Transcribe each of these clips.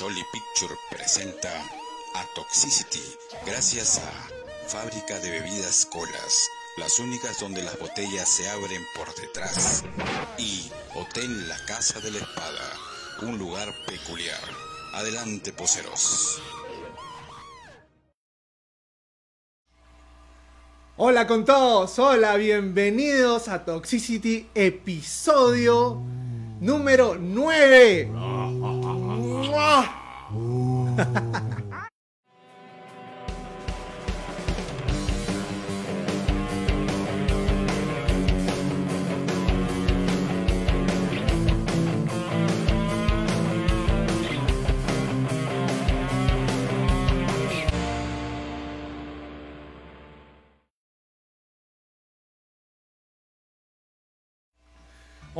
Jolly Picture presenta a Toxicity gracias a Fábrica de Bebidas Colas, las únicas donde las botellas se abren por detrás, y Hotel La Casa de la Espada, un lugar peculiar. Adelante, poseros. Hola con todos, hola, bienvenidos a Toxicity, episodio número 9.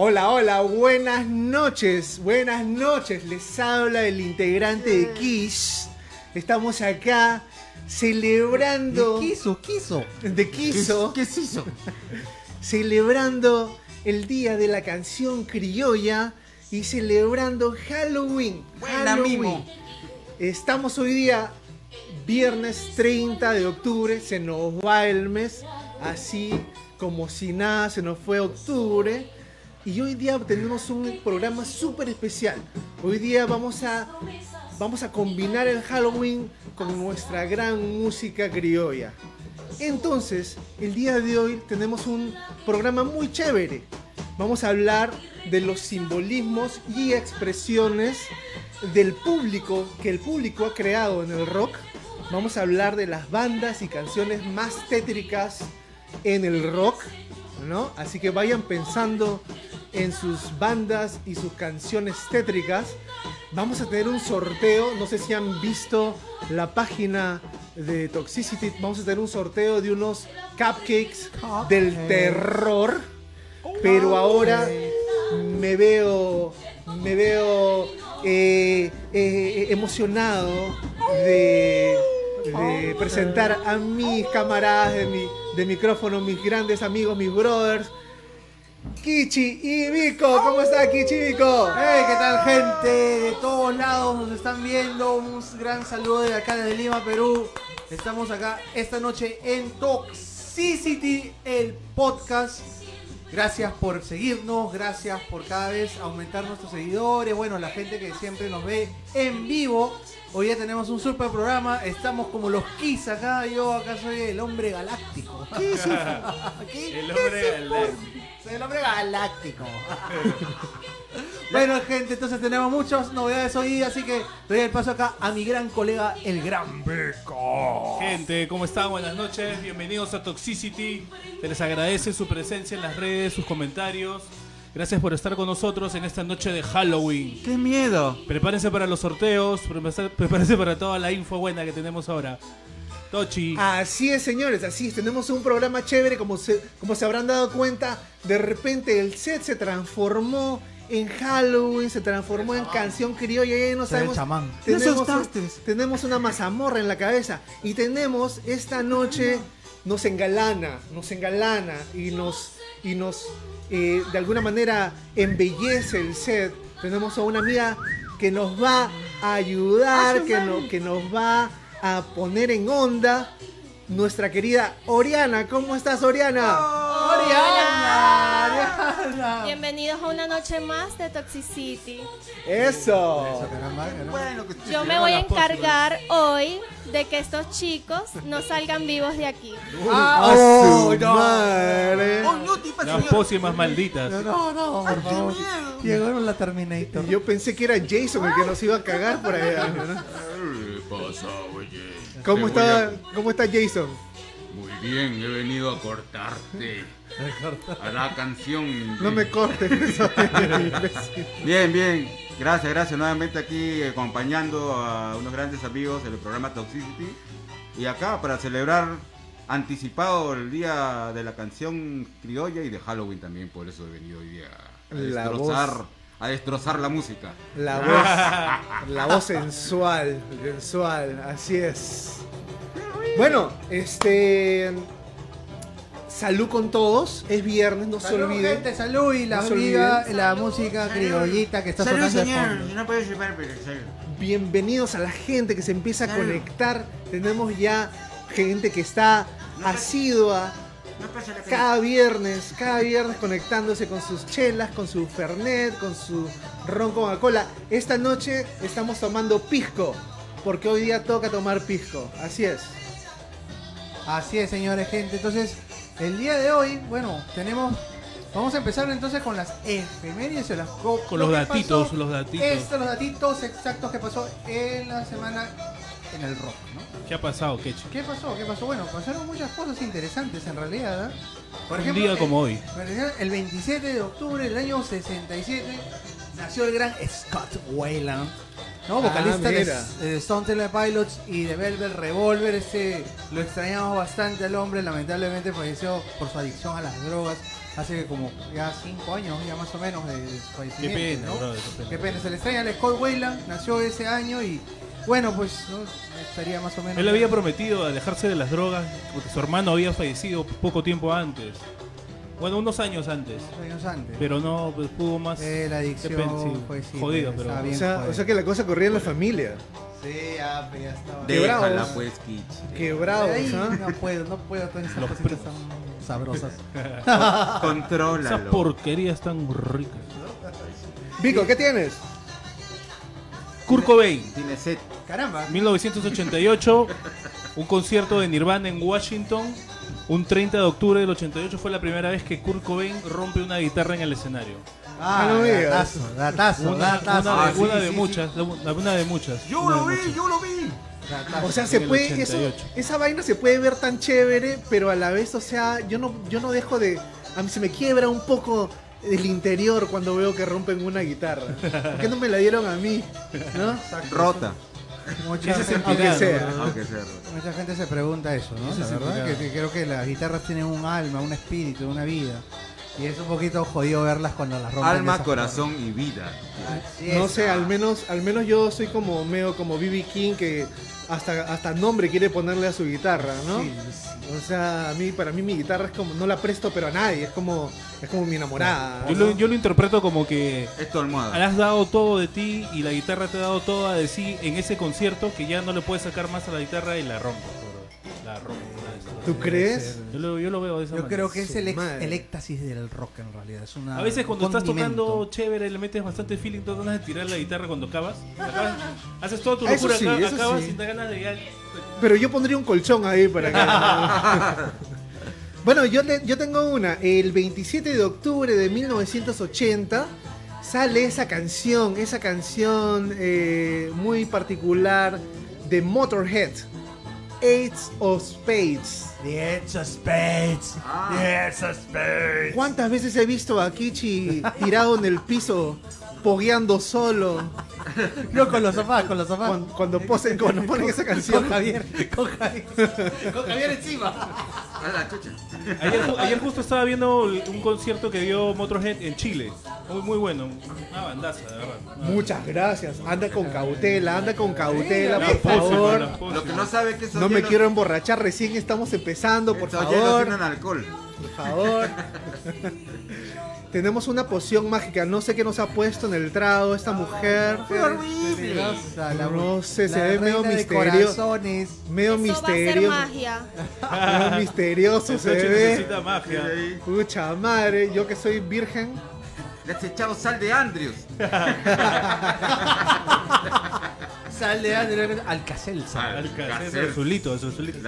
Hola, hola, buenas noches, buenas noches. Les habla el integrante de Kiss. Estamos acá celebrando. quiso, quiso. De Kiso. ¿Qué, se hizo? Celebrando el día de la canción criolla y celebrando Halloween. Buena, Halloween. Mimo. Estamos hoy día, viernes 30 de octubre. Se nos va el mes, así como si nada, se nos fue octubre. Y hoy día tenemos un programa súper especial. Hoy día vamos a, vamos a combinar el Halloween con nuestra gran música criolla. Entonces, el día de hoy tenemos un programa muy chévere. Vamos a hablar de los simbolismos y expresiones del público que el público ha creado en el rock. Vamos a hablar de las bandas y canciones más tétricas en el rock, ¿no? Así que vayan pensando en sus bandas y sus canciones tétricas. Vamos a tener un sorteo, no sé si han visto la página de Toxicity, vamos a tener un sorteo de unos cupcakes del terror, pero ahora me veo, me veo eh, eh, emocionado de, de presentar a mis camaradas de, mi, de micrófono, mis grandes amigos, mis brothers, Kichi y Vico. ¿Cómo está Kichi y Vico? Hey, ¿qué tal gente de todos lados nos están viendo? Un gran saludo de acá desde Lima, Perú. Estamos acá esta noche en Toxicity, el podcast. Gracias por seguirnos, gracias por cada vez aumentar nuestros seguidores, bueno, la gente que siempre nos ve en vivo. Hoy ya tenemos un super programa, estamos como los Kiss acá, yo acá soy el hombre galáctico. ¿Qué es eso? ¿Qué- El qué hombre es galáctico. Soy el hombre galáctico. bueno, gente, entonces tenemos muchas novedades hoy, así que doy el paso acá a mi gran colega, el gran Beco. Gente, ¿cómo están? Buenas noches, bienvenidos a Toxicity. Se les agradece su presencia en las redes, sus comentarios. Gracias por estar con nosotros en esta noche de Halloween. ¡Qué miedo! Prepárense para los sorteos, prepárense para toda la info buena que tenemos ahora. Tochi, Así es, señores, así es. Tenemos un programa chévere, como se, como se habrán dado cuenta. De repente el set se transformó en Halloween, se transformó en canción criolla. Y ya no sabemos. chamán. Tenemos, tenemos una mazamorra en la cabeza. Y tenemos esta noche, nos engalana, nos engalana y nos, y nos eh, de alguna manera embellece el set. Tenemos a una amiga que nos va a ayudar, que, no- que nos va a poner en onda. Nuestra querida Oriana, ¿cómo estás Oriana? ¡Oriana! Bienvenidos a una noche más de Toxicity. Eso. Bueno, que Yo me voy a encargar hoy de que estos chicos no salgan vivos de aquí. ¡A ¡Oh, su no! madre! ¡Oh, no, tipa, las pócimas malditas. No, no, por favor. Llegaron la Terminator. Yo pensé que era Jason el que nos iba a cagar por allá. ¿no? ¿Qué pasa, oye? ¿Cómo Te voy está, a- ¿Cómo está Jason? Muy bien, he venido a cortarte. A la canción. No me cortes. Bien, bien. Gracias, gracias. Nuevamente aquí acompañando a unos grandes amigos en el programa Toxicity. Y acá para celebrar anticipado el día de la canción criolla y de Halloween también. Por eso he venido hoy día a La destrozar, voz. A destrozar la música. La voz, la voz sensual, sensual, así es. Bueno, este salud con todos. Es viernes, no se Salud, olviden. gente, salud y la No se olviden. la música criollita que está Salud, sonando de señor. fondo. No puede llevar, pero salud. Bienvenidos a la gente que se empieza a Salud. conectar. Tenemos ya gente que está asidua cada viernes, cada viernes conectándose con sus chelas, con su Fernet, con su ron Coca-Cola. Esta noche estamos tomando pisco, porque hoy día toca tomar pisco. Así es. Así es, señores, gente. Entonces, el día de hoy, bueno, tenemos. Vamos a empezar entonces con las efemérides o las co- Con lo los datitos, pasó. los datitos. Estos los datitos exactos que pasó en la semana en el rock, ¿no? ¿Qué ha pasado, Kechi? ¿Qué pasó? ¿Qué pasó? Bueno, pasaron muchas cosas interesantes en realidad. ¿eh? Por Un día como hoy. por ejemplo, el 27 de octubre del año 67 nació el gran Scott Weiland, ¿no? Ah, vocalista de, mira. de Stone Temple Pilots y de Velvet Revolver. Este, lo extrañamos bastante al hombre, lamentablemente falleció por su adicción a las drogas hace como ya 5 años, ya más o menos, de, de su Qué fallecimiento. pena, ¿no? brother, qué pena. Qué pena, se le extraña a Scott Weiland, nació ese año y bueno, pues ¿no? estaría más o menos. Él había prometido alejarse de las drogas porque su hermano había fallecido poco tiempo antes. Bueno, unos años antes. años antes. Pero no pues, pudo más. Eh, la adicción fue sí, jodido, pues, pero- O sea, jodido. o sea que la cosa corría en la familia. Sí, ya, pues, ya estaba. Déjala pues, Kitsch. Quebrados, ¿ah? No puedo, no puedo, todas esas Los cositas tan sabrosas. Esas Contrólalo. porquerías tan ricas. Vico, ¿qué tienes? Kurt Cobain, Tiene set. Caramba. 1988, un concierto de Nirvana en Washington. Un 30 de octubre del 88 fue la primera vez que Kurt Cobain rompe una guitarra en el escenario. Ah, no digas. datazo, datazo, Una, datazo. una Ah, de, sí, una de sí, muchas, una, una de muchas. Yo una lo de vi, muchas. yo lo vi. datazo. O sea, se puede, eso, 88. esa vaina se puede ver tan chévere, pero a la vez, o sea, yo no, yo no dejo de, a mí se me quiebra un poco el interior cuando veo que rompen una guitarra. ¿Por qué no me la dieron a mí? ¿No? Rota. mucha, gente, Aunque sentirá, sea. ¿no? Aunque sea rota. mucha gente se pregunta eso, ¿no? La verdad que creo que las guitarras tienen un alma, un espíritu, una vida. Y es un poquito jodido verlas cuando las rompen. Alma, corazón y vida. Así No es. sé, al menos, al menos yo soy como medio como BB King que hasta, hasta nombre quiere ponerle a su guitarra, ¿no? Sí, sí. O sea, a mí, para mí mi guitarra es como, no la presto pero a nadie, es como, es como mi enamorada. Yo ¿no? lo, yo lo interpreto como que Es tu almohada. has dado todo de ti y la guitarra te ha dado todo de sí en ese concierto que ya no le puedes sacar más a la guitarra y la rompo. La rompo. ¿Tú crees? Yo lo, yo lo veo de esa Yo manera. creo que es el, ex- madre. el éxtasis del rock en realidad. Es una, A veces cuando estás condimento. tocando chévere le metes bastante feeling, te ganas de tirar la guitarra cuando acabas. Acabas- haces toda tu Eso locura, sí, acá- eso acabas sí. y te da ganas de ya... Pero yo pondría un colchón ahí para que... bueno, yo, te- yo tengo una. El 27 de octubre de 1980 sale esa canción, esa canción eh, muy particular de Motorhead. Eight of Spades. The Edge of Spades. The Edge of Spades. ¿Cuántas veces he visto a Kichi tirado en el piso, pogueando solo, No, con los sofás, con los sofás. cuando, cuando posen, cuando ponen esa canción? Con Javier, con Javier, con Javier encima. Ayer, ju- ayer justo estaba viendo un concierto que dio Motorhead en Chile. Muy, muy bueno. Una bandaza, de verdad. Muchas gracias. Anda con cautela, anda con cautela, La por favor. Lo que no sabe que No me hielos- quiero emborrachar, recién estamos empezando, por favor. alcohol. Por favor. Tenemos una poción mágica, no sé qué nos ha puesto en el trago esta mujer. Fue horrible. No sé, se ve medio reina de misterio- corazones. Medio Eso va a ser misterioso. magia. Medio misterioso se ve. necesita magia. Pucha madre, yo que soy virgen. Le has echado sal de Andrews. Sal de Alcacel. sal. Alcacer, azulito, azulito.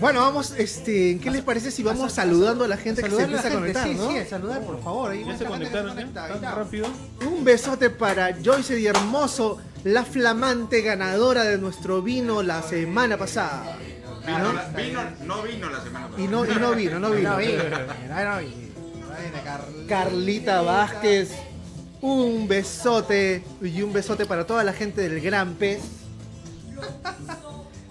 Bueno, vamos, este, ¿qué les parece si vamos saludando a la gente que se empieza a conectar, sí, sí, saludar, por favor. Ahí ¿Ya se conectaron rápido? Un besote para Joyce y Hermoso, la flamante ganadora de nuestro vino la semana pasada. Vino, ¿No? vino, no vino la semana pasada. Y no, y no vino, no vino. No vi, no vi. Bueno, Carlita. Carlita Vázquez, un besote y un besote para toda la gente del Gran P.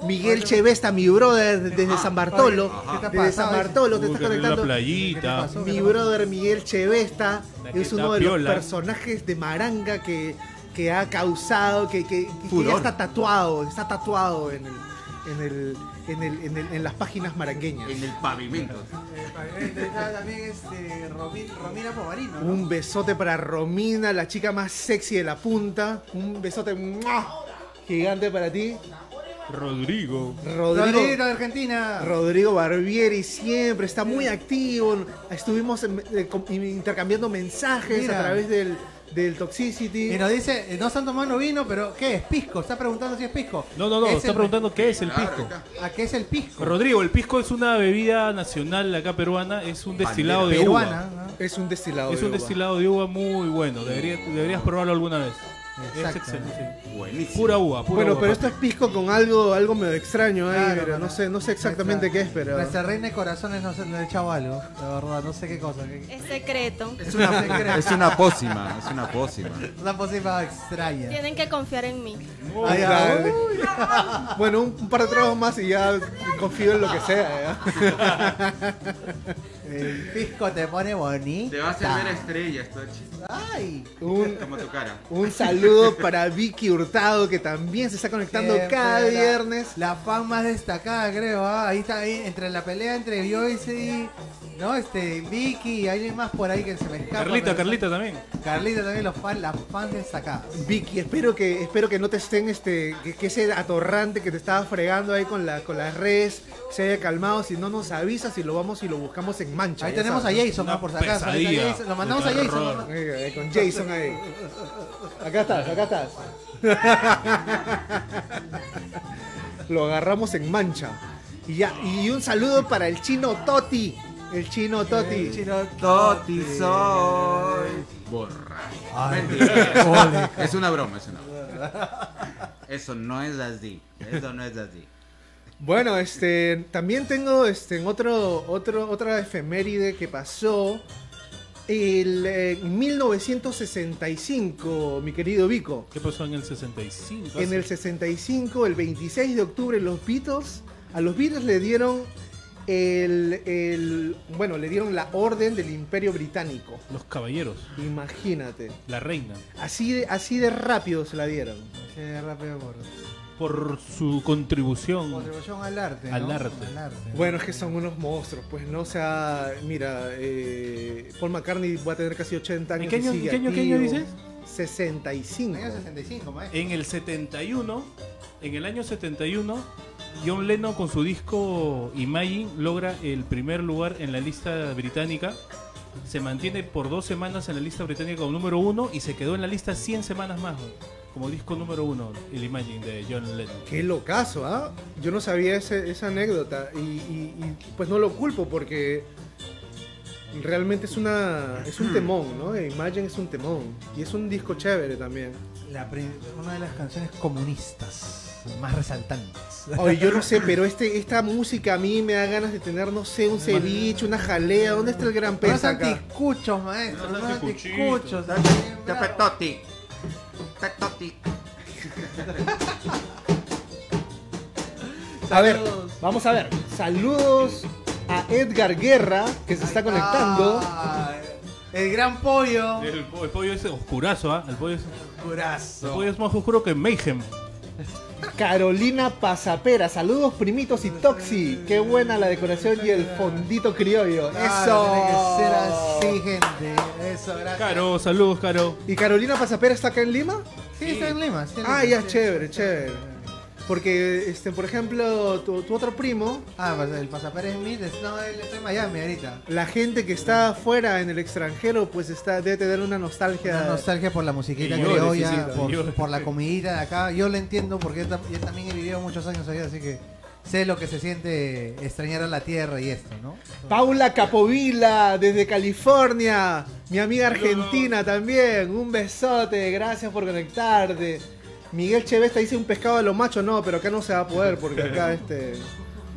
Miguel Chevesta, mi brother desde San Bartolo, ¿Qué te ha desde San? Bartolo te Uy, está que en la conectando. ¿Qué te playita. Mi brother Miguel Chevesta es uno de los personajes de Maranga que, que ha causado, que, que- que ya está tatuado, está tatuado en el, en, el, en, el- en el- en las páginas marangueñas. En el pavimento. Eh, está también este, Romi- Romina Pomarino. ¿no? Un besote para Romina, la chica más sexy de la punta. Un besote ¡mua! gigante para ti. Rodrigo. Rodrigo, Rodrigo de Argentina. Rodrigo Barbieri siempre está muy activo. Estuvimos en- eh, com- intercambiando mensajes Mira. a través del, del Toxicity. Y nos dice, eh, no están tomando vino, pero ¿qué es? Pisco. Está preguntando si es pisco. No, no, no, Es está el- preguntando qué es el pisco. ¿A qué es el pisco? Rodrigo, el pisco es una bebida nacional acá peruana, es un destilado de Peruana. uva. ¿no? Es un destilado. Es de un uva. destilado de uva muy bueno, debería- deberías probarlo alguna vez. Es Exacto. Buenísimo. Pura uva, pura Bueno, uva, pero papi. esto es pisco con algo, algo medio extraño ahí, Claro, pero no sé, no sé exactamente nuestra- qué es, pero. Nuestra reina de corazones nos le ha echado algo. La verdad, no sé qué cosa. qué- Es secreto. Es una, es una pócima, es una pócima. Una posible extraña. Tienen que confiar en mí. Ay, Dale. ay. Bueno, un, un par de tragos más y ya confío en lo que sea. ¿ya? El pisco te pone bonito. Te va a hacer ver estrellas, Tochi. Ay. Un, Como tu cara. un saludo para Vicky Hurtado, que también se está conectando Siempre cada la- viernes. La fan más destacada, creo. ah. Ahí está, ahí, entre la pelea entre Joyce y. ¿No? Este, Vicky y alguien más por ahí que se me escapa. Carlita, Carlita también. Carlita también, los fans, las fans destacadas. Vicky, espero que, espero que no te estén, este, que, que ese atorrante que te estaba fregando ahí con, la, con las redes se haya calmado. Si no nos avisas y lo vamos y lo buscamos en mancha. Ahí tenemos a. Jason, por si acaso. Jason. Lo mandamos a Jason. con Jason ahí. Acá estás, acá estás. Lo agarramos en mancha. Y ya, y un saludo para el chino Toti. El chino Toti. El chino Toti soy. Borra. Ay, Es una broma, es una broma. Eso no es así. Eso no es así. Bueno, este, también tengo este, en otro, otro, otra efeméride que pasó el, eh, en 1965, mi querido Vico. ¿Qué pasó en el 65? En el 65, el 26 de octubre, los Beatles, a los Beatles le dieron el, el- bueno, le dieron la orden del Imperio Británico. Los caballeros, Imagínate. la reina, Así de, así de rápido se la dieron. Sí, rápido por por su contribución. contribución al arte. Al ¿no? arte. Al arte. Bueno, es que son unos monstruos, pues, ¿no? O sea, mira, eh, Paul McCartney va a tener casi 80 años. ¿En qué y año, sigue ¿en qué año, qué año activo. dices? 65. Año 65, maestro. En el 71, en el año 71, John Lennon con su disco Imagine logra el primer lugar en la lista británica. Se mantiene por dos semanas en la lista británica como número uno y se quedó en la lista 100 semanas más, como disco número uno, el Imagine de John Lennon. Qué locazo, ¿ah? Yo no sabía ese- esa anécdota y, y- y, pues no lo culpo porque realmente es una es un temón, ¿no? Imagine es un temón y es un disco chévere también. La una de las canciones comunistas más resaltantes. Oye, yo no sé, pero este esta música a mí me da ganas de tener, no sé, un ceviche, una jalea. ¿Dónde está el gran pez acá? anticuchos, maestro. Los Los anticuchitos. anticuchos. Te petoti. Petoti. A ver, vamos a ver. Saludos a Edgar Guerra, que se está conectando. El gran pollo. El, po- el pollo es oscurazo, ¿ah? El pollo es, el pollo es más oscuro que Mayhem. Carolina Pasapera, saludos primitos y Toxi. Qué buena la decoración y el fondito criollo. Claro, Tiene que ser Eso. así, gente. Eso, gracias. Caro, saludos, Caro. ¿Y Carolina Pasapera está acá en Lima? Sí, está en Lima. está en Ah, ya, sí. chévere, chévere. Porque, este, por ejemplo, tu, tu otro primo, Ah, pues el Pasapérez Smith. es- No, él está en Miami ahorita. la gente que está afuera en el extranjero, pues está debe tener una nostalgia. Una nostalgia por la musiquita Y llores, criolla, por, la comidita de acá. Yo lo entiendo porque yo, tam- yo también he vivido muchos años allá, así que sé lo que se siente extrañar a la tierra y esto, ¿no? Paula Capovila, desde California. Mi amiga argentina también. Un besote, gracias por conectarte. Miguel Chevesta dice un pescado de los machos, no, pero acá no se va a poder porque acá este.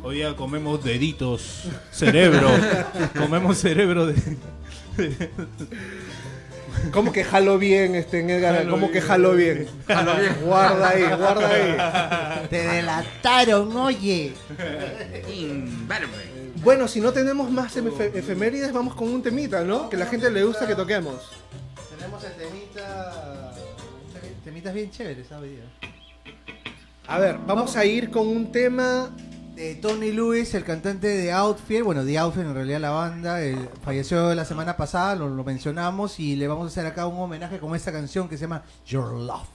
Hoy día comemos deditos, cerebro. comemos cerebro de. ¿Cómo que jalo bien, este, en Edgar? Jalo ¿Cómo que jalo bien? Jalo bien. Guarda ahí, guarda ahí. Te delataron, oye. Bueno, si no tenemos más efe- efemérides, vamos con un temita, ¿no? Que a la gente le gusta que toquemos. Tenemos el temita. Temitas bien chéveres, ¿sabes? A ver, vamos a ir con un tema. de Tony Lewis, el cantante de Outfield, bueno, de Outfield en realidad la banda, eh, falleció la semana pasada, lo, lo mencionamos y le vamos a hacer acá un homenaje con esta canción que se llama Your Love.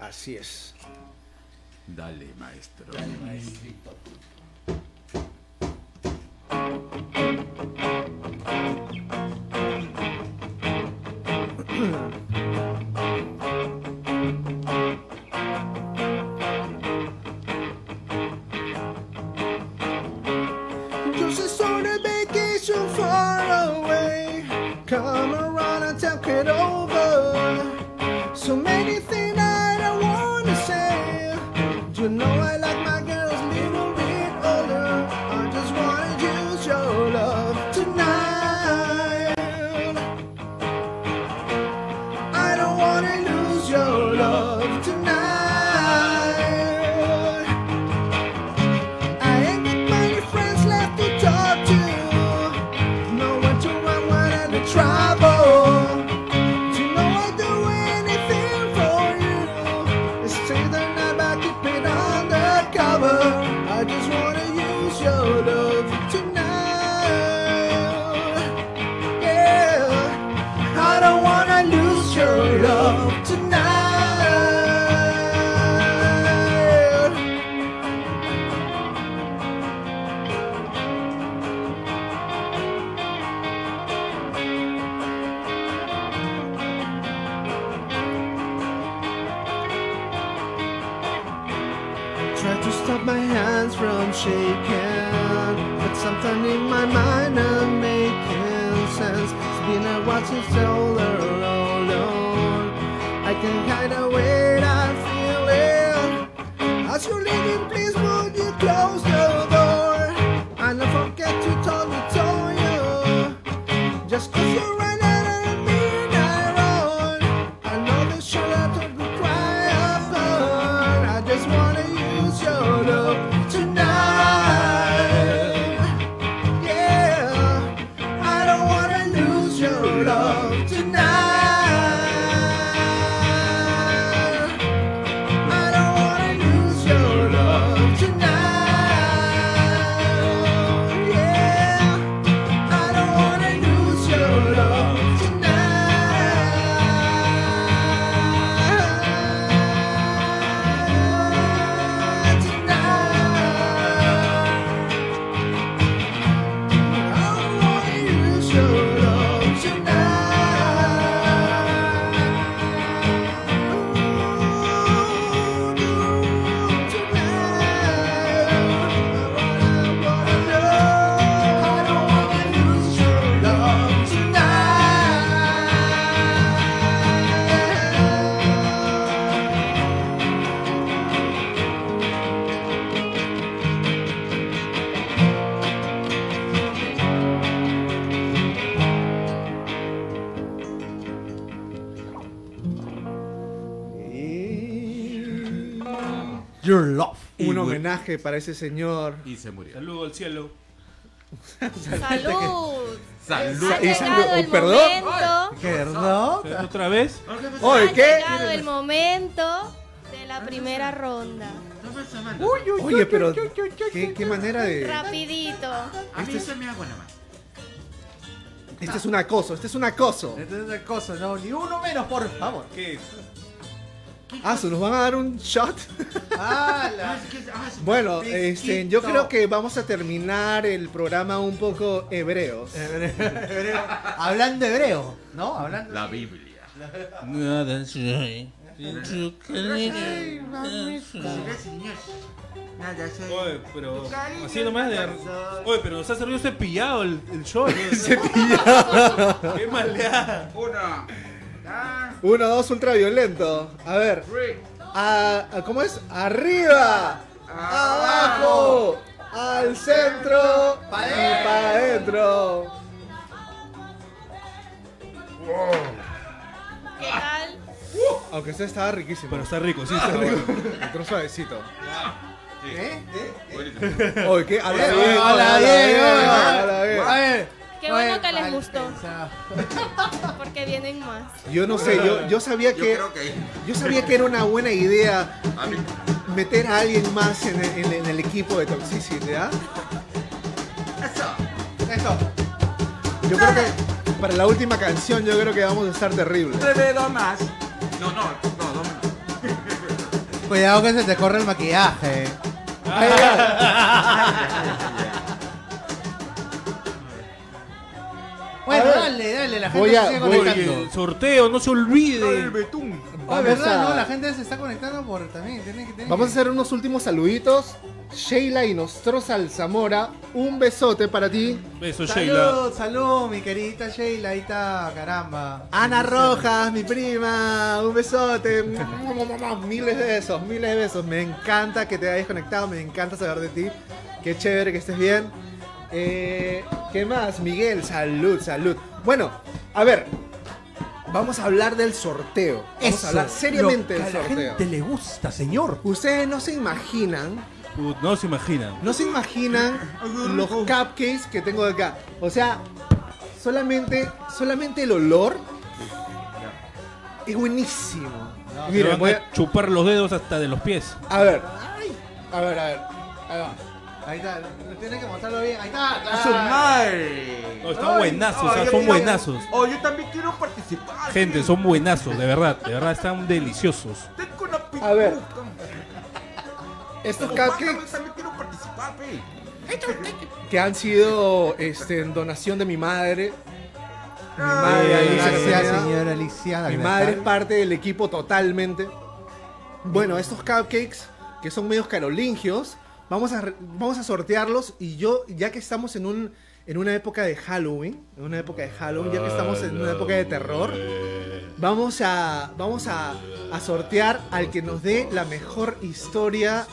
Así es. Dale, maestro. Just homenaje para ese señor. Y se murió. Saludo al cielo. Salud. Salud. Ha Y salud. el ¿Perdón? momento. ¿Perdón? ¿Otra vez? Ha ¿qué? llegado el momento de la primera ronda. Oye, pero ¿qué, qué manera de... Rapidito. A mí se me agua nada más. Este es un acoso, este es un acoso. Esta es otra cosa, no, ni uno menos, por favor. ¿Qué? Ah, ¿se nos van a dar un shot? ¡Hala! Bueno, este, yo creo que vamos a terminar el programa un poco hebreos. Hebreo. Hablando hebreo, ¿no? Hablando. La Biblia. Nada soy. Oye, pero así nomás de. Oye, pero nos ha servido cepillado el, el show. cepillado. Qué maleada. Una. Uno, dos, ultraviolento. A ver. A- a- ¿Cómo es? Arriba. Abajo. Al centro. Y para adentro. ¿Qué tal? Aunque este estaba riquísimo. Pero está rico, sí, está rico. Otro suavecito. ¿Eh? Oye, ¿qué? Eh, bien. habla habla bien, bien, habla habla bien. A ver, ¿Qué bueno que les gustó, porque vienen más. Yo no sé, yo, yo sabía que yo sabía que era una buena idea meter a alguien más en el, en el- en el equipo de Toxicity, ¿ah? Eso. Yo creo que para la última canción yo creo que vamos a estar terribles. Te dedo más. No, no, no, no. no. Cuidado que se te corre el maquillaje. Ay, ay. Bueno, ver. dale, dale, la gente Voy se a- sigue voy- conectando. El sorteo, no se olvide. El betún. Ah, Vamos ¿verdad? a- No, la gente se está conectando por también. Tiene que, tiene Vamos a hacer unos últimos saluditos. Sheila y Nostroza Alzamora, un besote para ti. Beso, Sheila. Salud, salud, mi queridita Sheila, ahí está, caramba. Ana Rojas, mi prima, un besote. Miles de besos, miles de besos. Me encanta que te hayas conectado, me encanta saber de ti. Qué chévere que estés bien. Eh, ¿Qué más? Miguel, salud, salud. Bueno, a ver, vamos a hablar del sorteo. Vamos Eso, a hablar seriamente del que a la sorteo. gente le gusta, señor. Ustedes no se imaginan Put- No se imaginan. No se imaginan los cupcakes que tengo acá. O sea, solamente, solamente el olor es buenísimo. Te Miren, van voy a a, chupar los dedos hasta de los pies. a ver. A ver, a ver. Ahí va. Ahí está, tiene que mostrarlo bien. Ahí está, ¡A su claro. madre! No, están buenazos, o sea, yo son quiero- buenazos. Oh, yo también quiero participar. Gente, son buenazos, de verdad. De verdad, están deliciosos. Tengo una A ver. Estos cupcakes también quiero participar, pe. que han sido este, en donación de mi madre. Mi madre, Alicia Gracias, Castañeda. señora Alicia. Mi madre es parte del equipo totalmente. Bueno, estos cupcakes que son medios carolingios, vamos a, vamos a sortearlos y yo, ya que estamos en, un, en una época de Halloween, en una época de Halloween, ya que estamos en una época de terror, vamos a, vamos a, a sortear al que nos dé la mejor historia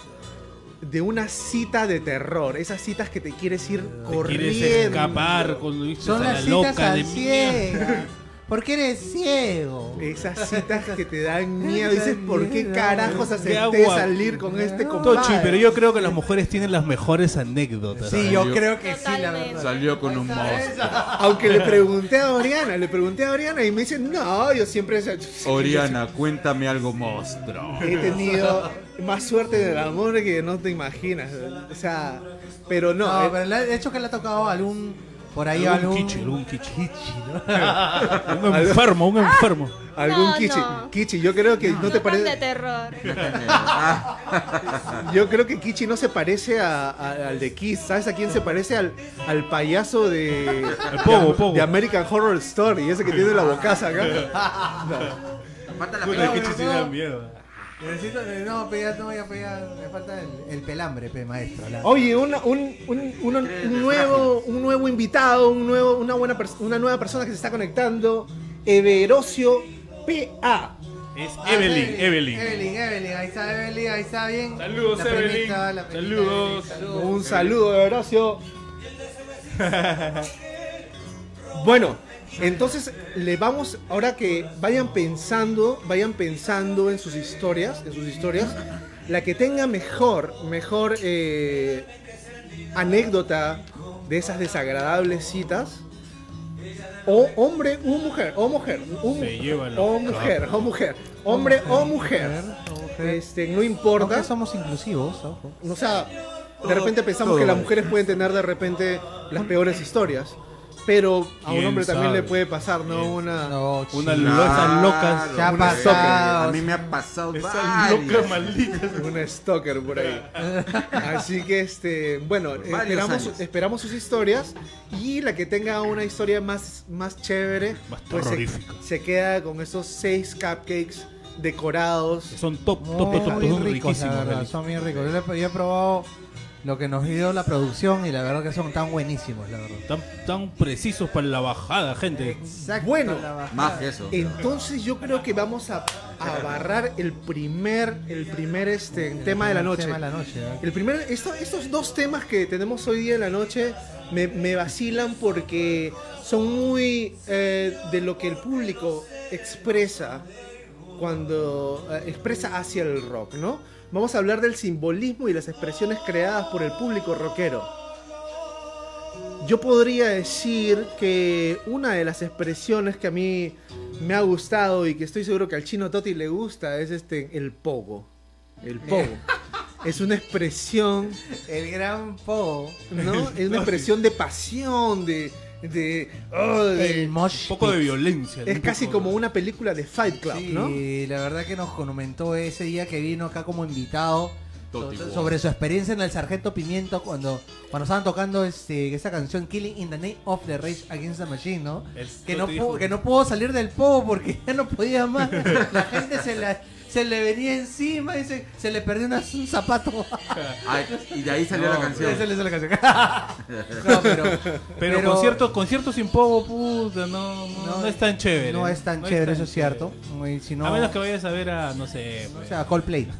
de una cita de terror. Esas citas que te quieres ir Te corriendo. quieres escapar cuando viste Son a la las citas loca de al mierda. ciego. Porque eres ciego. Esas citas que te dan miedo. Dices, ¿por qué carajos acepté salir con este compadre? Tochi, pero yo creo que las mujeres tienen las mejores anécdotas. Sí, yo Salió- creo que sí, la Totalmente. verdad. Salió con un monstruo. Aunque le pregunté a Oriana, le pregunté a Oriana y me dice, no, yo siempre Oriana, cuéntame algo monstruo. he tenido más suerte en el amor que no te imaginas. O sea, pero no. No, eh, pero le- de hecho que le ha tocado algún. Por ahí Algún algún. kichi, algún kichi. kichi, ¿no? Un enfermo, un enfermo. algún No, kichi. no. Kichi, yo creo que no, te tan de parece. terror. Yo creo que Kichi no se parece a- a- al de Kiss. ¿Sabes a quién se parece? Al, al payaso de. Pogo, de, Pogo. de American Horror Story, ese que tiene la bocaza acá. Falta la Puta, kichi sí da miedo. Necesito. No, pegar, no voy a pegar. Me falta el, el pelambre, pe, maestro. la- Oye, una- un, un- un- un nuevo, un nuevo invitado, un nuevo, una, buena una nueva persona que se está conectando, Everosio PA. Es Ah, Evelyn, Evelyn. Evelyn, Evelyn, ahí está Evelyn, ahí está bien. Saludos, La Evelyn. primita, la primita Saludos. Evelyn, saludos. Un saludo, Everosio. bueno, entonces le vamos, ahora que vayan pensando, vayan pensando en sus historias, en sus historias, la que tenga mejor, mejor eh, anécdota de esas desagradables citas. O hombre o mujer, o mujer, lleva los o mujer, o mujer, hombre o mujer. Este, no importa. Porque somos inclusivos, ojo. O sea, de repente pensamos que las mujeres pueden tener de repente las peores historias. Pero a un ¿Quién hombre también sabe? le puede pasar, ¿no? ¿Quién Una. No, Una lo- esas locas. Ya ha una pasado. A mí me ha pasado Esas varias. locas malditas. Una stalker por ahí. Así que, este, bueno, esperamos, años. esperamos sus historias. Y la que tenga una historia más, más chévere, Más pues se, terrorífica. se queda con esos seis cupcakes decorados. Son top, top, Muy top, top, ricos, son la verdad, son bien ricos. Yo, le- yo he probado lo que nos dio la producción y la verdad que son tan buenísimos, la verdad. Tan, tan precisos para la bajada, gente. Exacto. Bueno. Más que eso. Entonces yo creo que vamos a, a barrar el primer, el primer este, tema de la noche. Tema de la noche, ¿eh? El primer, esto- estos dos temas que tenemos hoy día en la noche me, me vacilan porque son muy eh, de lo que el público expresa cuando eh, expresa hacia el rock, ¿no? Vamos a hablar del simbolismo y las expresiones creadas por el público rockero. yo podría decir que una de las expresiones que a mí me ha gustado y que estoy seguro que al chino Toti le gusta es este el pogo. El pogo. es una expresión, El gran Po. ¿no? Es una expresión de pasión, de de, oh, de- El mosh Un poco de violencia. es casi como una película de Fight Club, Sí, ¿no? la verdad que nos comentó ese día que vino acá como invitado so- sobre su experiencia en el Sargento Pimiento cuando, cuando estaban tocando este, esa canción Killing in the Name of the Rage Against the Machine, ¿no? El Que no, pudo, que no pudo salir del povo porque ya no podía más. La gente se, la- se le venía encima y se, se le perdió una- un zapato. Ay, y de ahí salió la canción. Esa hizo la canción. no, pero, Pero, conciertos, conciertos sin pogo, puta, no, no, no es tan chévere. No es tan chévere, eso es cierto. Muy- si no- A menos que vayas a ver a, no sé, o pues. sea, Coldplay.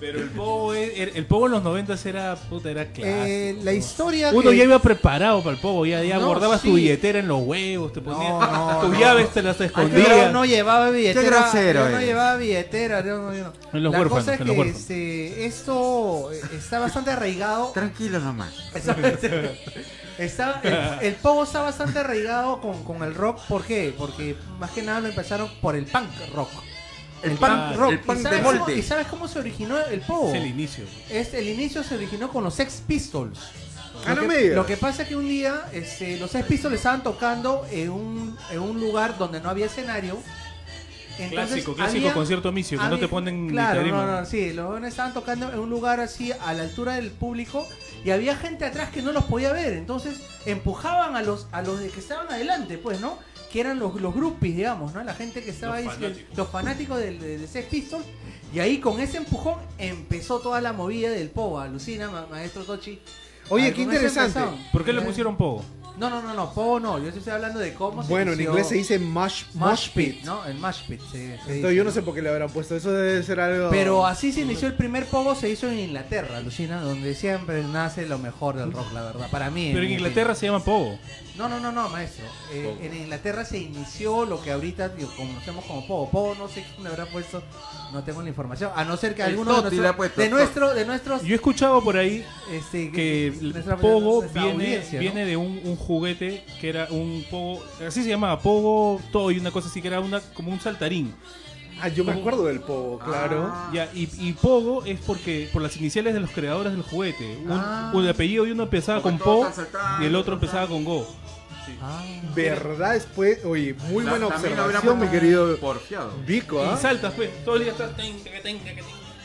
pero el pogo, el, el pogo en los 90 era, puta, era clásico. Eh, la historia Uno que- ya iba preparado para el pogo, ya, ya No, guardabas sí. tu billetera en los huevos, te ponías no, tus no. llaves te las Ah, escondías. Yo no llevaba billetera. Qué grosero yo no llevaba billetera. yo no- yo no. En los la huérfanos, cosa es en que los huérfanos. este, esto eh, está bastante arraigado. Tranquilo nomás. Está, el, el pogo está bastante arraigado con, con el rock. ¿Por qué? Porque más que nada lo empezaron por el punk rock. El punk punk- rock. el punk ¿Y de sabes cómo- molde. ¿Y sabes cómo se originó el pogo? Es el inicio. Es, el inicio se originó con los Sex Pistols. Ah, lo, no que, me lo que pasa es que un día este, los Sex Pistols estaban tocando en un, en un lugar donde no había escenario. Entonces, clásico, clásico había- concierto misio, que no te ponen Claro, no, no, sí, los jóvenes estaban tocando en un lugar así a la altura del público y había gente atrás que no los podía ver. Entonces empujaban a los, a los de que estaban adelante, pues, ¿no? Que eran los, los groupies, digamos, ¿no? La gente que estaba Los ahí, fanáticos. los fanáticos del, del Sex Pistols. Y ahí con ese empujón empezó toda la movida del POA. Alucina, ma- maestro Tochi. Oye, qué interesante. ¿Por qué le pusieron pogo? No, no, no, no, POA no. Yo estoy hablando de cómo se Bueno, en inglés se dice mosh, Mosh Pit, ¿no? El Mosh Pit. se- se Entonces, dice, yo no sé por qué le habrán puesto. Eso debe ser algo. Pero así se inició el primer pogo, se hizo en Inglaterra, Lucina, donde siempre nace lo mejor del rock, la verdad. Para mí. Pero en Inglaterra se llama pogo. No, no, no, no, maestro. Eh, en Inglaterra se inició lo que ahorita digo, conocemos como pogo. Pogo no sé quién le habrá puesto, no tengo la información. A no ser que El alguno de, Totti le nuestro- puesto, de, Totti. nuestro, de nuestros. Yo he escuchado por ahí este, que el nuestra- pogo nuestra viene, audiencia, ¿no? viene de un, un juguete que era un pogo, así se llamaba, pogo toy, una cosa así que era una como un saltarín. Ah, yo me acuerdo del pogo, claro. Ya, y, y pogo es porque por las iniciales de los creadores del juguete. Un, Ah. un apellido y uno empezaba Porque con todos po están saltando, y el otro empezaba con go. Ah. ¿Verdad? Después, oye, muy La- buena observación, mi querido Porfiado. Vico, ¿ah? Y saltas pues, todo el día estás.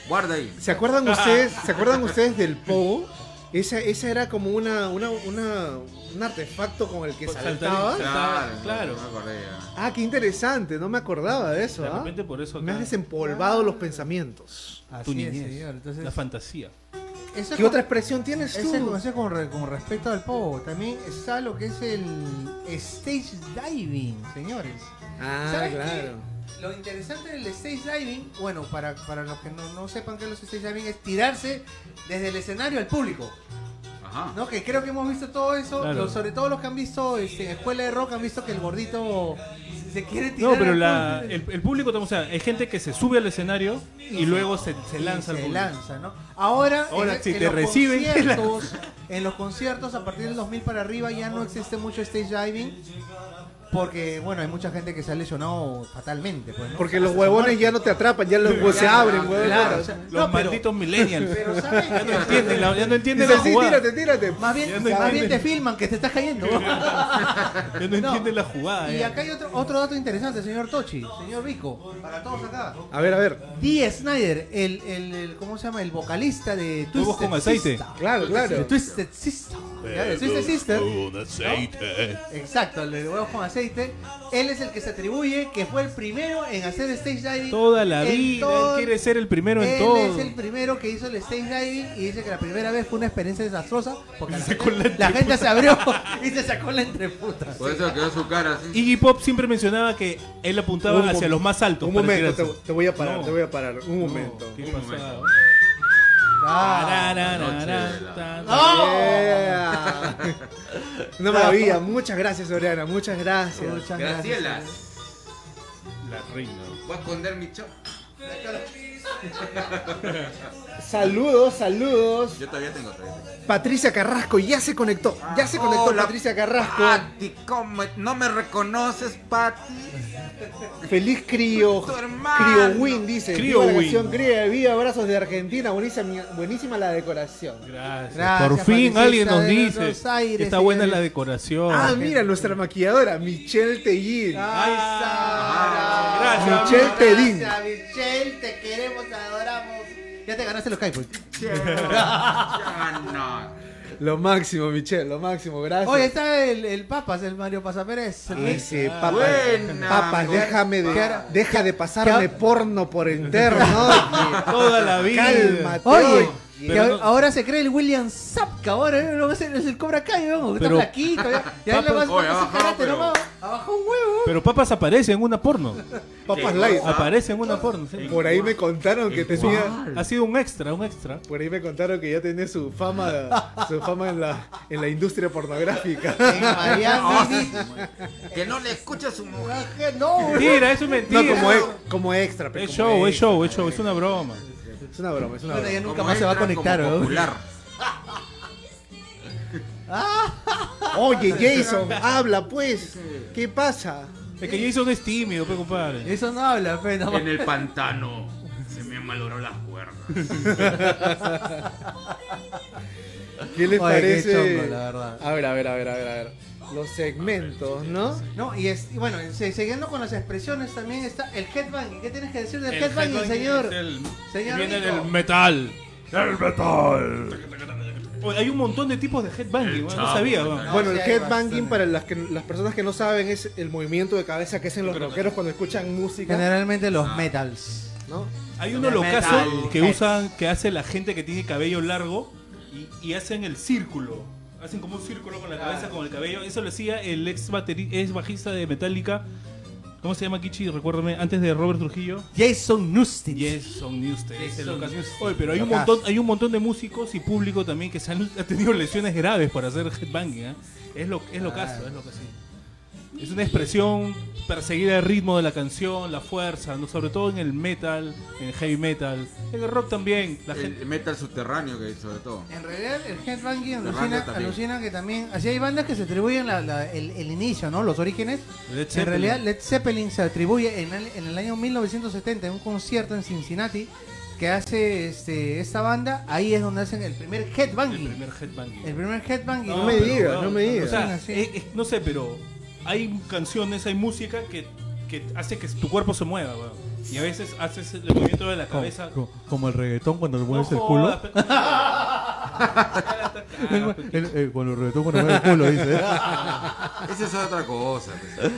Guarda ahí. ¿Se acuerdan ustedes, ¿se acuerdan ustedes del pogo? Esa, esa era como una, una, una, un artefacto con el que Saltarín. saltabas. Claro, claro. no me acordé ya. Ah, qué interesante, no me acordaba de eso, De ¿ah? repente por eso Me has desempolvado los pensamientos. Así tu es, niñez, señor. Entonces, la fantasía. Eso ¿Qué con- otra expresión tienes Ese tú? con, ese con, re- con respecto al pogo. También está lo que es el stage diving, señores. Ah, claro. Lo interesante del stage diving, bueno, para, para los que no, no sepan qué es el stage diving, es tirarse desde el escenario al público. Ajá. ¿No? Que creo que hemos visto todo eso, Claro. lo- sobre todo los que han visto este, en Escuela de Rock, han visto que el gordito se quiere tirar. No, pero la, el, el público, o sea, hay gente que se sube al escenario y luego se, lanza se lanza, ¿no? Ahora, Ahora, en, si en te los reciben, conciertos, en los conciertos a partir del 2000 para arriba ya no existe mucho stage diving porque bueno, hay mucha gente que se ha lesionado fatalmente, pues, ¿no? Porque los huevones ya no te atrapan, ya los huevos se Ya, abren, huevón. claro, o sea, Los no, pero- malditos millennials. Pero ¿sabes ya no entienden la, ya no entienden Dice, la sí, jugada. tírate, tírate. Más bien, Ya no más bien te filman que te estás cayendo. Ya no, No. entienden la jugada. y ya. acá hay otro, otro dato interesante, señor Tochi, señor Vico, para todos acá. A ver, a ver. Dee Snyder, el, el, el- ¿cómo se llama? El vocalista de Huevos con aceite. Sister. Claro, De claro. Twisted Sister. ¿ya? De Twisted Sister. Exacto, el de huevos con aceite. Él es el que se atribuye que fue el primero en hacer stage diving. Toda la vida, todo- él quiere ser el primero en Él todo. es el primero que hizo el stage diving y dice que la primera vez fue una experiencia desastrosa porque la, gente, la la gente se abrió y se sacó la entreputa. Por eso quedó su cara así. Iggy Pop siempre mencionaba que él apuntaba Un hacia los más altos. Un momento, te, voy a parar, No. te voy a parar. Un No, momento. ¿Qué Un pasaba? momento. Ah. Una maravilla. Muchas gracias, Oriana. Muchas gracias. muchas Graciela. gracias. La reina. Voy a esconder mi chop. Saludos, saludos. Yo todavía tengo, tengo. Patricia Carrasco ya se conectó. Ya se conectó Hola, Patricia Carrasco. Pati, ¿cómo? ¿No me reconoces, Pati? Feliz crío. Tu hermano. Crío Win dice. Crío Win. canción Cría de Vida, abrazos de Argentina. Buenísima, buenísima la decoración. Gracias. Gracias, Por fin Patricia alguien nos dice Buenos Aires, que está buena señores. la decoración. Ah, mira, nuestra maquilladora, Michelle Tellín. Ay, Sara. gracias, Michelle Gracias, Tellín. Michelle, te queremos, te adoramos. Ya te ganaste los. Skype. Ya no. Lo máximo, Michelle, lo máximo, gracias. Oye, está el, el Papas, el Mario Pasapérez. Ese, Ah, papas, buena, papas, déjame de, deja de pasarme ¿Qué ha- porno por interno. Toda la vida. Cálmate. Oye, no- ahora se cree el William Zapka, ahora ¿eh? no, es, el, es el Cobra Kai, ¿no? Está Pero- flaquito, ya, ya le vas Oye, a ha hacer bajado, karate pero- nomás. Abajo un huevo. Pero Papas aparece en una porno. Papas Light. Aparece en una porno. sí. Por ahí me contaron que tenía. Ha sido un extra, un extra. Por ahí me contaron que ya tenía su fama, su fama en la, en la industria pornográfica. En Miami. Que no le escucha a su mujer. no, Mentira, eso es mentira. No, como, e- como extra. pe, Es como show, es extra. show, es show, es una broma. Es una broma, es una broma. nunca Como más se va a conectar, como ¿no? popular. Oye, Jason, habla pues. ¿Qué pasa? Es que Jason es tímido, pe compadre. Eso no habla, fe, no. En el pantano se me han malogrado las cuerdas. ¿Qué les Oye, qué parece? chongo, la verdad. A ver, a ver, a ver, a ver, a ver. Los segmentos, ¿no? No, y, es, y bueno, se- siguiendo con las expresiones también está el headbanging. ¿Qué tienes que decir del El headbanging, headbanging señor? es el- Señor viene del metal. El metal. Oye, hay un montón de tipos de headbanging, El ¿no? sabía. ¿no? Bueno, sí el hay headbanging, bastante. para las, que, las personas que no saben, es el movimiento de cabeza que hacen los rockeros cuando escuchan música. Generalmente los metals. ¿no? Hay un De holocazo metal. que usan, que hace la gente que tiene cabello largo y, y hacen el círculo. Hacen como un círculo con la cabeza, con el cabello. Eso lo hacía el ex, ex bajista de Metallica. ¿Cómo se llama Kichi? Recuérdame, antes de Robert Trujillo. Jason Newsted. Jason Newsted. Jason. Oye, pero hay un montón, hay un montón de músicos y público también que se han, ha tenido lesiones graves por hacer headbanging. ¿eh? Es lo, es lo caso, es lo que sí. Es una expresión perseguida el ritmo de la canción, la fuerza, ¿no? sobre todo en el metal, en el heavy metal, en el rock también. La gente, El metal subterráneo, que sobre todo. En realidad el headbanging alucina, alucina que también, así hay bandas que se atribuyen la- la- el, el inicio, ¿no? Los orígenes. Led En Zeppelin. realidad Led Zeppelin se atribuye en el, en el año 1970 en un concierto en Cincinnati que hace este, esta banda, ahí es donde hacen el primer el headbanging. primer headbanging. El primer headbanging. No me pero- digas, no me digas. O sea, Sí. eh, eh, no sé, pero hay canciones, hay música que, que hace que tu cuerpo se mueva, weón. Y a veces haces el movimiento de la cabeza. Como, el reggaetón cuando le No jodas, pe- cuando el reggaetón cuando mueve el culo, dice. Esa es otra cosa. pues.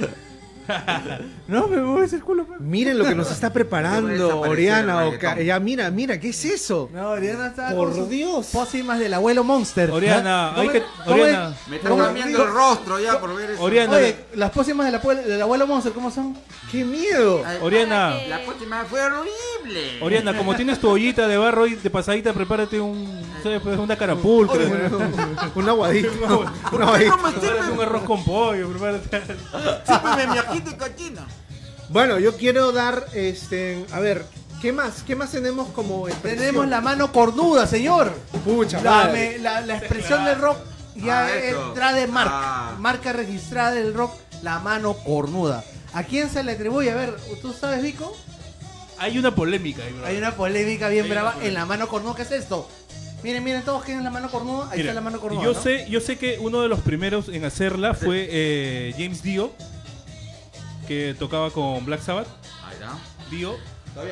no, me mueves el culo. Miren lo que nos está preparando Oriana. el o Ca- reggaetón. ya, mira, mira, ¿qué es eso? No, Oriana está Por Dios. pócimas del abuelo Monster. Oriana, ¿Ah? hay ¿Cómo que. es? ¿Cómo es? Oriana, Me está cambiando el rostro ya por ver eso. Oriana, Oye, las pócimas del abuelo, del abuelo Monster, ¿cómo son? ¡Qué miedo! Ay, Oriana, La próxima fue horrible. Oriana, como tienes tu ollita de barro y de pasadita, prepárate un, ¿sabes? Pues, una carapulcra. Un aguadito. Un aguadito. No me un arroz con pollo, prepárate. mi ajito y cochino. Bueno, yo quiero dar, este, a ver, ¿qué más? ¿Qué más tenemos como expresión? Tenemos la mano cornuda, señor. Pucha La, madre. me- la- la expresión del rock ya Ah, eso. entra de marca. Ah. Marca registrada del rock, la mano cornuda. ¿A quién se le atribuye? A ver, ¿tú sabes, Vico? Hay una polémica ahí, bro. Hay una polémica bien Hay una brava polémica. en la mano cornuda. ¿Qué es esto? Miren, miren todos quién es la mano cornuda. Ahí Mira, está la mano cornuda. yo ¿no? sé, yo sé que uno de los primeros en hacerla fue eh, James Dio, que tocaba con Black Sabbath. Ahí está. Dio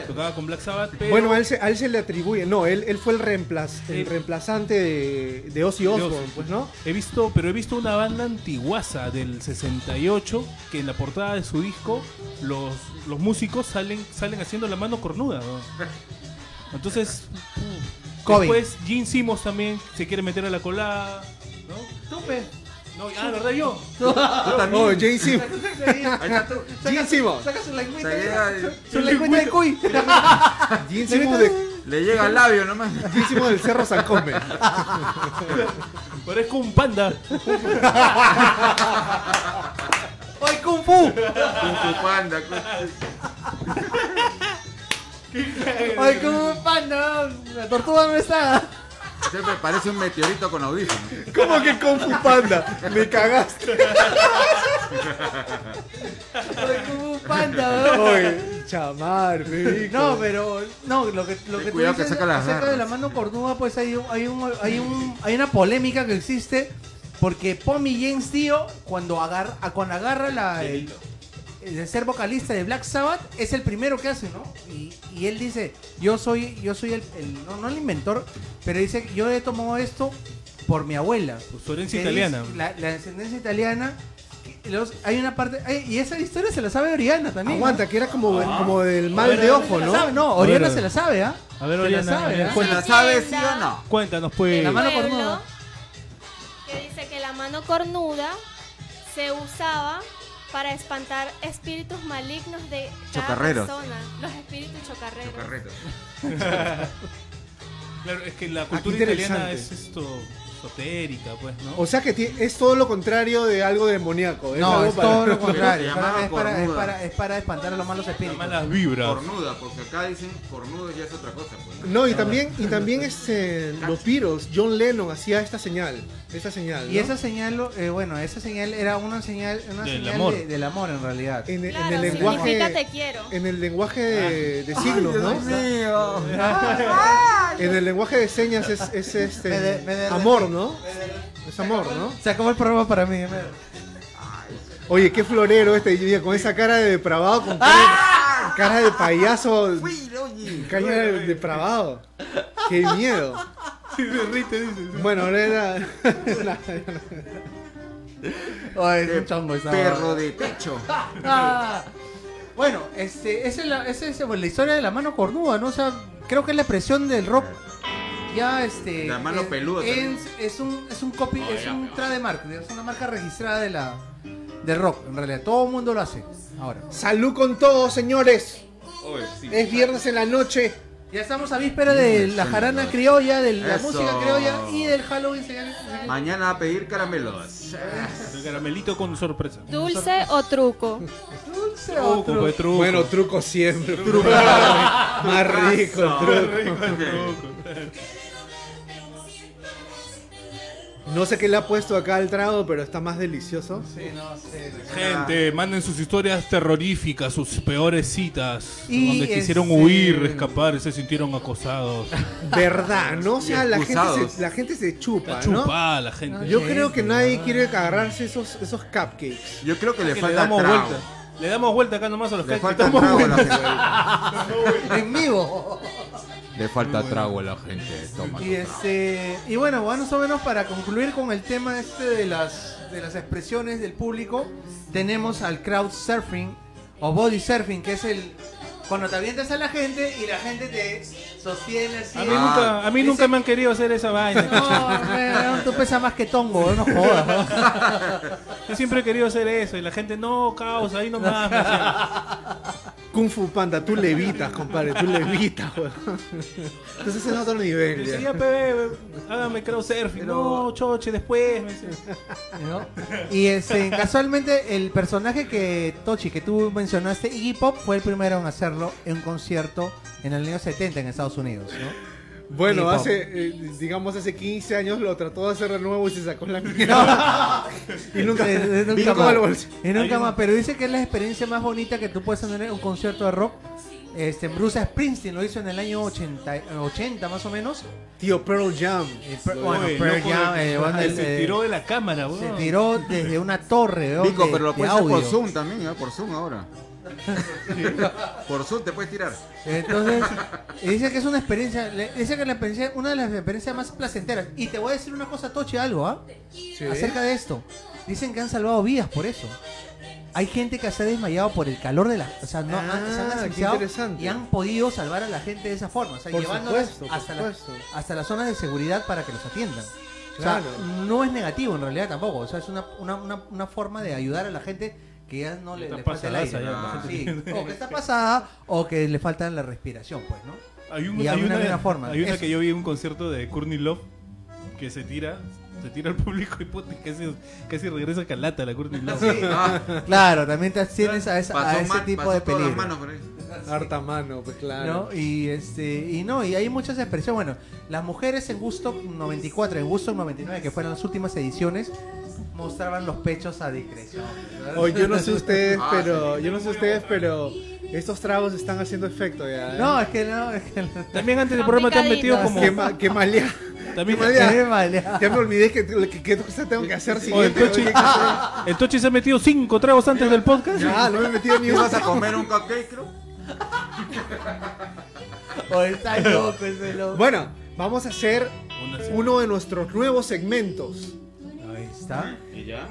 tocaba con Black Sabbath, pero Bueno, a él, se, a él se le atribuye, no, él, él fue el, reemplaz, el Eh, reemplazante de, de Ozzy de Osbourne, Ozzy, pues, ¿no? He visto, pero he visto una banda antiguaza del 68 que en la portada de su disco los, los músicos salen salen haciendo la mano cornuda. ¿no? Entonces, después Gene Simmons también se quiere meter a la colada, ¿no? Tupe. No, ah, ¿verdad yo? Oh, Jane Simmons. Ahí está tú. Gene Simmons. Saca su lengüita. Se llega- Su lengüita de cuy. Gene Simmons, de, Le llega al labio nomás. Gene Simmons del Cerro San Come. Parezco un panda. ¡Ay, Kung Fu! Con su panda. con- Oye, como un panda, la tortuga no está. Siempre parece un meteorito con audífonos. ¿Cómo que Kung Fu Panda? Me cagaste. Oye, como un panda, weón. Oye, chamar. No, pero no, lo que lo que tú cuidado que dices saca las acerca de la mano cornuda, pues hay un, hay un hay un hay una polémica que existe porque Pommy James Dio cuando agarra cuando agarra la el, el ser vocalista de Black Sabbath es el primero que hace, ¿no? Y, y él dice, "Yo soy yo soy el, el- no, no el inventor, pero dice, "Yo he tomado esto por mi abuela." Su herencia italiana. dice- La, la descendencia italiana y los- hay una parte y esa historia se la sabe Oriana también. ¿no? Aguanta, que era como, como del A mal ver, de ojo, Se la ¿no? sabe, no, A Oriana se la sabe, ¿ah? A ver, Se la Oriana, sabe, ¿eh? ¿ah? ¿Se la sabe sí o no? Cuéntanos, pues. La mano cornuda. que dice que la mano cornuda se usaba para espantar espíritus malignos de cada persona, los espíritus chocarreros. Carreta. Claro, es que la Ah, cultura italiana es esto esotérica, pues, ¿no? O sea que ti- es todo lo contrario de algo demoníaco. No, algo es para- todo lo contrario. Pero se llamaba Es para, es, cornuda. para, es para espantar a los malos Las espíritus. malas vibras. Cornuda, porque acá dicen cornudo ya es otra cosa. Pues, ¿no? No, y también, y también este, los Beatles, John Lennon hacía esta señal. Esta señal. Y ¿no? esa señal, eh, bueno, esa señal era una señal, una Del señal amor. de- del amor en realidad. en, en Claro, el significa lenguaje. te quiero. En el lenguaje de, de signos, ¿no? mío. En el lenguaje de señas es, es este Me de- me de- amor, ¿no? Es amor, ¿no? Se acabó el programa para mí. Oye, qué florero este día con esa cara de depravado, con cara, cara de payaso, cara de depravado. Qué miedo. Bueno, ahora era. Ay, es un chongo esa Perro de techo. Ah, bueno, este, esa es, la, esa es la historia de la mano cornuda, ¿no? O sea, creo que es la expresión del rock. Ya, este. La mano es, peluda Es, es un, es un copy, es un trademark, es una marca registrada de la, del rock. En realidad, todo el mundo lo hace. Ahora. Salud con todos, señores. Oye, sí. Es viernes en la noche. Ya estamos a víspera de la jarana criolla, de la Eso. música criolla y del Halloween. Mañana a pedir caramelos. El caramelito con sorpresa. Dulce o truco. Dulce Truco, pues, truco. Bueno, truco siempre. Truco. Más rico, truco. No sé qué le ha puesto acá al trago, pero está más delicioso. Sí, no sé. Gente, manden sus historias terroríficas, sus peores citas, Y donde quisieron huir, escapar y se sintieron acosados. Verdad, ¿no? O sea, la gente, se, la gente se chupa, ¿no? chupada la gente. Yo creo que nadie quiere agarrarse esos, esos cupcakes. Yo creo que le Que le falta damos trago. vuelta. Le damos vuelta acá nomás a los Le cactus. falta Damos trago a la vuelta. gente. En vivo. Le falta trago a la gente. Toma. Y este y bueno, más o menos para concluir con el tema este de las de las expresiones del público, tenemos al crowd surfing o body surfing, que es el cuando te avientas a la gente y la gente te sostiene así. A mí, Ah, nunca, a mí ese- nunca me han querido hacer esa vaina. No, tú pesas más que tongo, no jodas. ¿no? Yo siempre he querido hacer eso y la gente, no, causa, ahí nomás. me. Kung Fu Panda, tú levitas, compadre, tú levitas, weón. Entonces es en otro nivel. Dice, ya. ya, bebé, hágame crowdsurfing. No, choche, después. Y este, casualmente el personaje que Tochi que tú mencionaste, Iggy Pop, fue el primero en hacerlo en un concierto en el año 70 en Estados Unidos, ¿no? Bueno, hace, eh, digamos, hace 15 años lo trató de hacer de nuevo y se sacó la mierda. y nunca, nunca más. Y nunca más, pero dice que es la experiencia más bonita que tú puedes tener en un concierto de rock. Este, Bruce Springsteen lo hizo en el año 80, eh, 80 más o menos. Tío, Pearl Jam. Eh, per- bueno, Oye, Pearl Jam, eh, se eh, tiró de la cámara, se tiró desde una torre weón, de- pero lo de puedes hacer por. Zoom también, ¿eh? Por Zoom ahora. por Zoom te puedes tirar. Entonces, dice que es una experiencia, le- dice que es la experiencia, una de las experiencias más placenteras. Y te voy a decir una cosa, Tochi, algo, ¿ah? Acerca de esto. Dicen que han salvado vidas por eso. Hay gente que se ha desmayado por el calor de la... O sea, no, han- se han Ah, qué asfixiado interesante. y han podido salvar a la gente de esa forma. O sea, Por llevándolas supuesto, por hasta, la- supuesto. hasta las zonas de seguridad para que los atiendan. O sea, Claro. no es negativo en realidad tampoco. O sea, es una, una, una, una forma de ayudar a la gente que ya no le, le falta el aire. Sí, gente. O que está pasada o que le falta la respiración, pues, ¿no? Hay, un- Y hay una una, buena forma. hay una Eso. que yo vi en un concierto de Courtney Love que se tira, se tira al público y puta, casi, casi regresa calata la Courtney Love. Claro, también te tienes a, esa- a ese tipo pasó de peligro. Harta mano, pues claro. ¿no? Y este y no, y hay muchas expresiones. Bueno, las mujeres en Gusto 94, en Gusto 99, que fueron las últimas ediciones, mostraban los pechos a discreción. Oye, yo no sé ustedes, Ah, pero sí. yo no sé ustedes, pero estos tragos están haciendo efecto ya. ¿eh? No, es que no, es que También antes del programa te han metido como. qué, ma- qué malea. También, qué malea. Ya me olvidé que, que, que tengo que hacer Oh, el, siguiente. Tochi, Oye, ¿qué- el Tochi se ha metido cinco tragos antes del podcast. Ah, no me he metido ni ¿Qué uno. vas a comer un cupcake, creo? O está loco ese loco. Bueno, vamos a hacer uno de nuestros nuevos segmentos. Ahí está. ¿Y ya?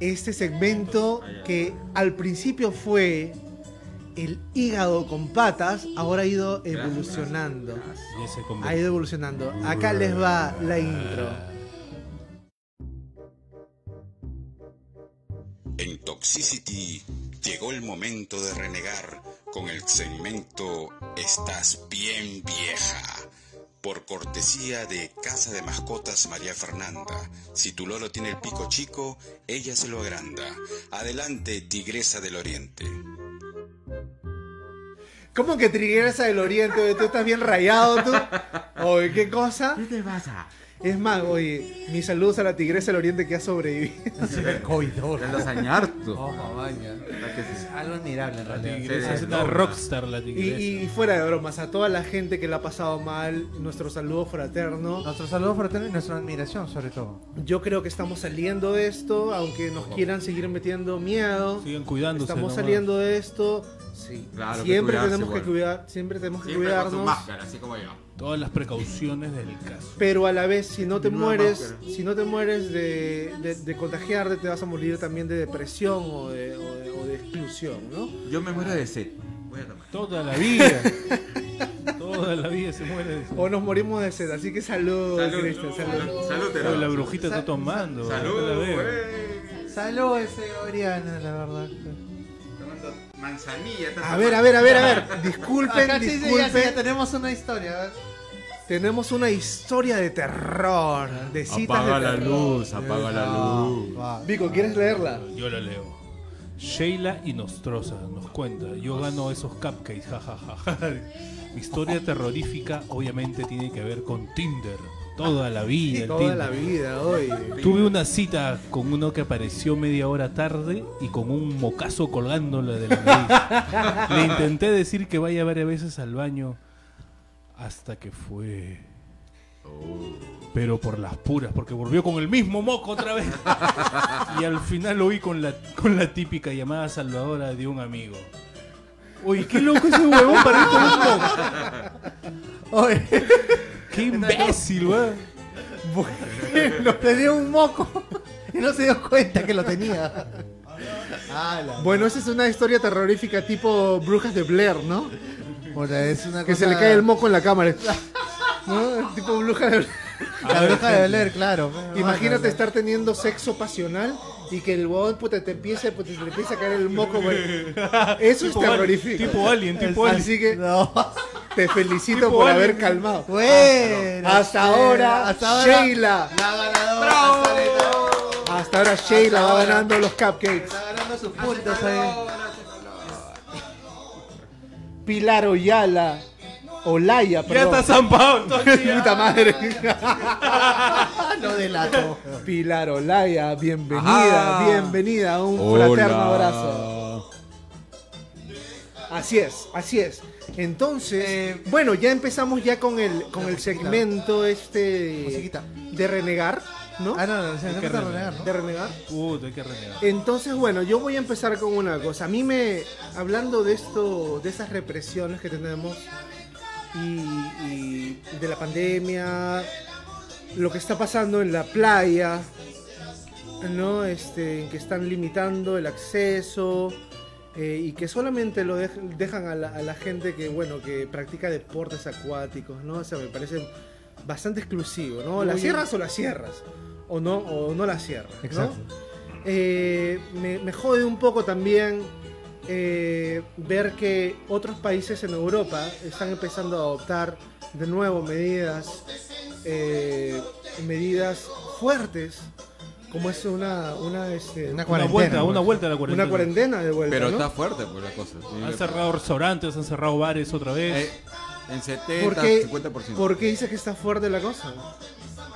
Este segmento que al principio fue el hígado con patas, ahora ha ido evolucionando. Ha ido evolucionando. Acá les va la intro. En Toxicity llegó el momento de renegar con el segmento Estás bien vieja. Por cortesía de Casa de Mascotas María Fernanda. Si tu loro tiene el pico chico, ella se lo agranda. Adelante, Tigresa del Oriente. ¿Cómo que Triguerza del Oriente? ¿Tú estás bien rayado tú? Oye, ¿qué cosa? ¿Qué te pasa? Es más, oye, mis saludos a la Tigresa del Oriente que ha sobrevivido. el COVID. Ya lo sañarto. Ojo, vaya. Es algo admirable en La realidad. tigresa Sí, es sí, una rockstar la Y, tigresa. y fuera de bromas, a toda la gente que la ha pasado mal, nuestro saludo fraterno. Nuestro saludo fraterno y nuestra admiración, sobre todo. Yo creo que estamos saliendo de esto, aunque nos quieran seguir metiendo miedo. Sigan cuidándose. Estamos nomás. saliendo de esto. Sí. Claro que siempre cuidarse, tenemos que bueno. cuidar, siempre tenemos que Siempre con su cuidarnos. máscara, así como yo. Todas las precauciones del caso. Pero a la vez, si no te mueres, máscara. si no te mueres de, de, de contagiarte, te vas a morir también de depresión o de, o de- o de exclusión, ¿no? Yo me muero de sed. Voy a tomar. Toda la vida. Toda la vida se muere de eso. O nos morimos de sed, así que salud, Cristian, salud. Salud, te Pero la brujita está tomando. la Salud, güey. Salud ese Oriana, la verdad. Manzanilla. A ver, a ver, a ver, a ver. Disculpen, Acá sí, sí, ya, disculpen. sí, ya tenemos una historia. a ver. Tenemos una historia de terror, de citas Apaga de la terror. luz, apaga la luz. Va. Vico, ¿quieres leerla? Yo la leo. Sheila y Nostrosa nos cuenta, yo gano esos cupcakes, jajaja. Mi historia terrorífica obviamente tiene que ver con Tinder. Toda la vida. Toda la vida, hoy. Tuve una cita con uno que apareció media hora tarde y con un mocazo colgándole de la nariz. Le intenté decir que vaya varias veces al baño hasta que fue. Pero por las puras, porque volvió con el mismo moco otra vez. Y al final lo vi con la, con la típica llamada salvadora de un amigo. Uy, qué loco ese huevón para ir con un moco. Oye, Qué imbécil, weón. bueno, tenía un moco y no se dio cuenta que lo tenía. Bueno, esa es una historia terrorífica tipo Brujas de Blair, ¿no? Puta, es una Que cosa- se le cae el moco en la cámara. ¿No? Tipo Brujas de Blair. La bruja de Blair, claro. Imagínate estar teniendo sexo pasional y que el huevón puta, te empiece, puta, te empiece a caer el moco. güey. Eso es terrorífico. tipo alien, tipo alien. Así que No. te felicito Tipo por alien. haber calmado. Bueno. Hasta ahora, hasta ahora, Sheila. La ganadora. Hasta ahora Sheila va ahora. ganando los cupcakes. Está ganando sus puntos ahí. Pilar Oyala. Olaya, Ya perdón. está zampado. ya. Puta madre. Lo delato. Pilar Olaya, bienvenida, Ajá. bienvenida. Un fraterno abrazo. Así es, así es. Entonces, Eh, bueno, ya empezamos ya con el con el segmento este Musiquita. de renegar, ¿no? Ah, no, no, se Hay que a renegar, ¿no? De renegar. Puta, hay que renegar. Entonces, bueno, yo voy a empezar con una cosa. A mí me, hablando de esto, de esas represiones que tenemos y, y de la pandemia, lo que está pasando en la playa, ¿no? Este, en que están limitando el acceso eh, y que solamente lo dej- dejan a la, a la gente que, bueno, que practica deportes acuáticos, ¿no? O sea, me parece bastante exclusivo, ¿no? ¿Las cierras o las cierras? O no, o no las cierras, ¿no? Exacto. Eh, me, me jode un poco también eh, ver que otros países en Europa están empezando a adoptar de nuevo medidas, eh, medidas fuertes como es una, una, este, Una Una cuarentena, vuelta, pues. una vuelta a la cuarentena. una cuarentena de vuelta, Pero ¿no? está fuerte pues la cosa. Sí. Han cerrado restaurantes, han cerrado bares otra vez. Eh, en 70, ¿Por qué, 50%. ¿Por qué dices que está fuerte la cosa?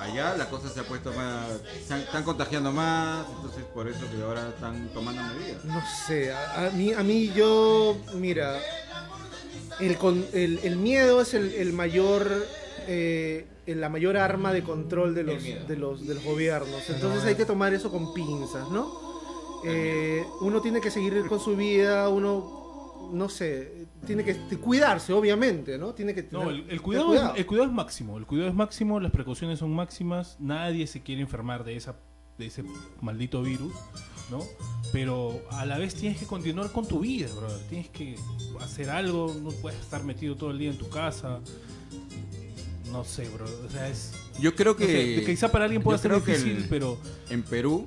Allá la cosa se ha puesto más. Están contagiando más, entonces por eso que ahora están tomando medidas. No sé, a, a mí, a mí yo, mira, el, con- el, el miedo es el, el mayor, eh, la mayor arma de control de los, de los, de los gobiernos. Entonces hay que tomar eso con pinzas, ¿no? Eh, uno tiene que seguir con su vida, uno, no sé, tiene que cuidarse, obviamente, ¿no? Tiene que No, tener- el, el cuidado es, el cuidado es máximo. El cuidado es máximo, las precauciones son máximas. Nadie se quiere enfermar de esa de ese maldito virus, ¿no? Pero a la vez tienes que continuar con tu vida, brother. Tienes que hacer algo, no puedes estar metido todo el día en tu casa. No sé, bro. O sea, es. Yo creo no que. sé, de quizá para alguien pueda ser difícil, el- pero. En Perú,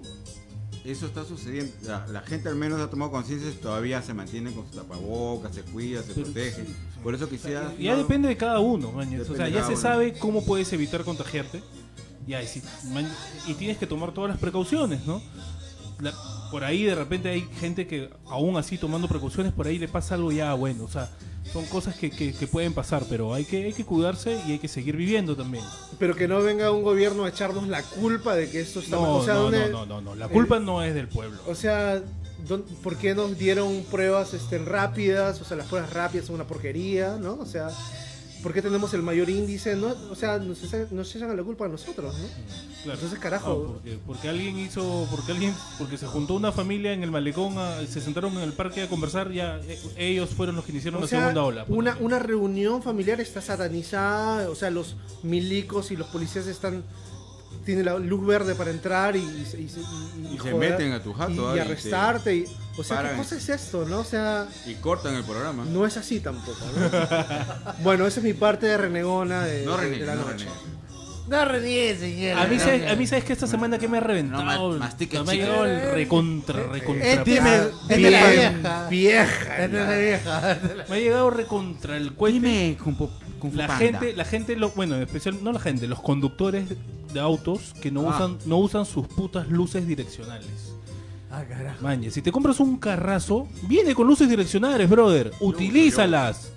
eso está sucediendo. La, la gente al menos ha tomado conciencia y todavía se mantiene con su tapabocas, se cuida, se Pero protege. sí, Por eso quisiera. Ya no- depende de cada uno. O sea, ya se uno. sabe cómo puedes evitar contagiarte. Ya, y, si- man- y tienes que tomar todas las precauciones, ¿no? La- por ahí de repente hay gente que aún así tomando precauciones, por ahí le pasa algo ya bueno. O sea, son cosas que, que- que pueden pasar, pero hay que, hay que cuidarse y hay que seguir viviendo también. Pero que no venga un gobierno a echarnos la culpa de que esto está mal. No, O sea, no, ¿dónde- no, no, no, no. La culpa no es del pueblo. O sea, ¿dón- ¿por qué nos dieron pruebas este, rápidas? O sea, las pruebas rápidas son una porquería, ¿no? O sea, ¿por qué tenemos el mayor índice? ¿no? O sea, nos, echan- nos echan a la culpa a nosotros, ¿no? Claro. Entonces, carajo. No, porque, porque alguien hizo, porque alguien, porque se juntó una familia en el malecón, a- se sentaron en el parque a conversar, ya eh, ellos fueron los que iniciaron O la sea, segunda ola. pues. una, una reunión familiar está satanizada, o sea, los milicos y los policías están tienen la luz verde para entrar y, y- y- y- Y se joder, meten a tu jato, y, arrestarte. y- o sea, ¿qué cosa es esto, no? O sea, Y cortan el programa. no es así tampoco, ¿no? bueno, esa es mi parte de renegona de, No reniegues, la no noche. reniegues. No reniegue, señor. A mí, No, sabes, no. a mí sabes que esta semana que me ha reventado. No me ha llegado el recontra, recontra. Este me- este es vieja. vieja. Esta es la vieja. Me ha llegado recontra el cuello. Dime, La gente, la gente, lo, bueno, en especial, no la gente, los conductores de autos que no Ah. usan, no usan sus putas luces direccionales. Ah, carajo. Maña, si te compras un carrazo, viene con luces direccionales, brother. Utilízalas.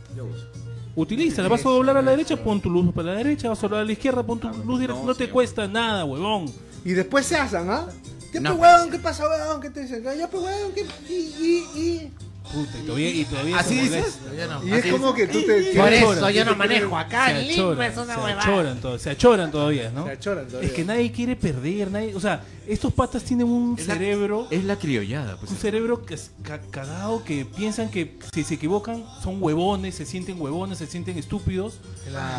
Utilízalas. Vas a doblar a la derecha, pon tu luz para la derecha. Vas a doblar a la izquierda, pon tu luz directa. No te cuesta nada, huevón. Y después se hacen, ¿ah? ¿Qué No, weón? ¿Qué pasa, weón? ¿Qué te dicen? Ya, pe, weón, ¿qué? Y, y, y. Puta, y todavía, y todavía ¿Así se dices? molesta. Yo no. Y es como que tú te. Por te- eso yo no manejo acá. se En Lima achoran, es una se huevada. achoran, todo- se achoran todavía, ¿no? Se achoran todavía. Es que nadie quiere perder, nadie, o sea, estos patas tienen un Es la- cerebro, Es la criollada, pues. un cerebro que es ca- cagado que piensan que si se equivocan son huevones, se sienten huevones, se sienten estúpidos,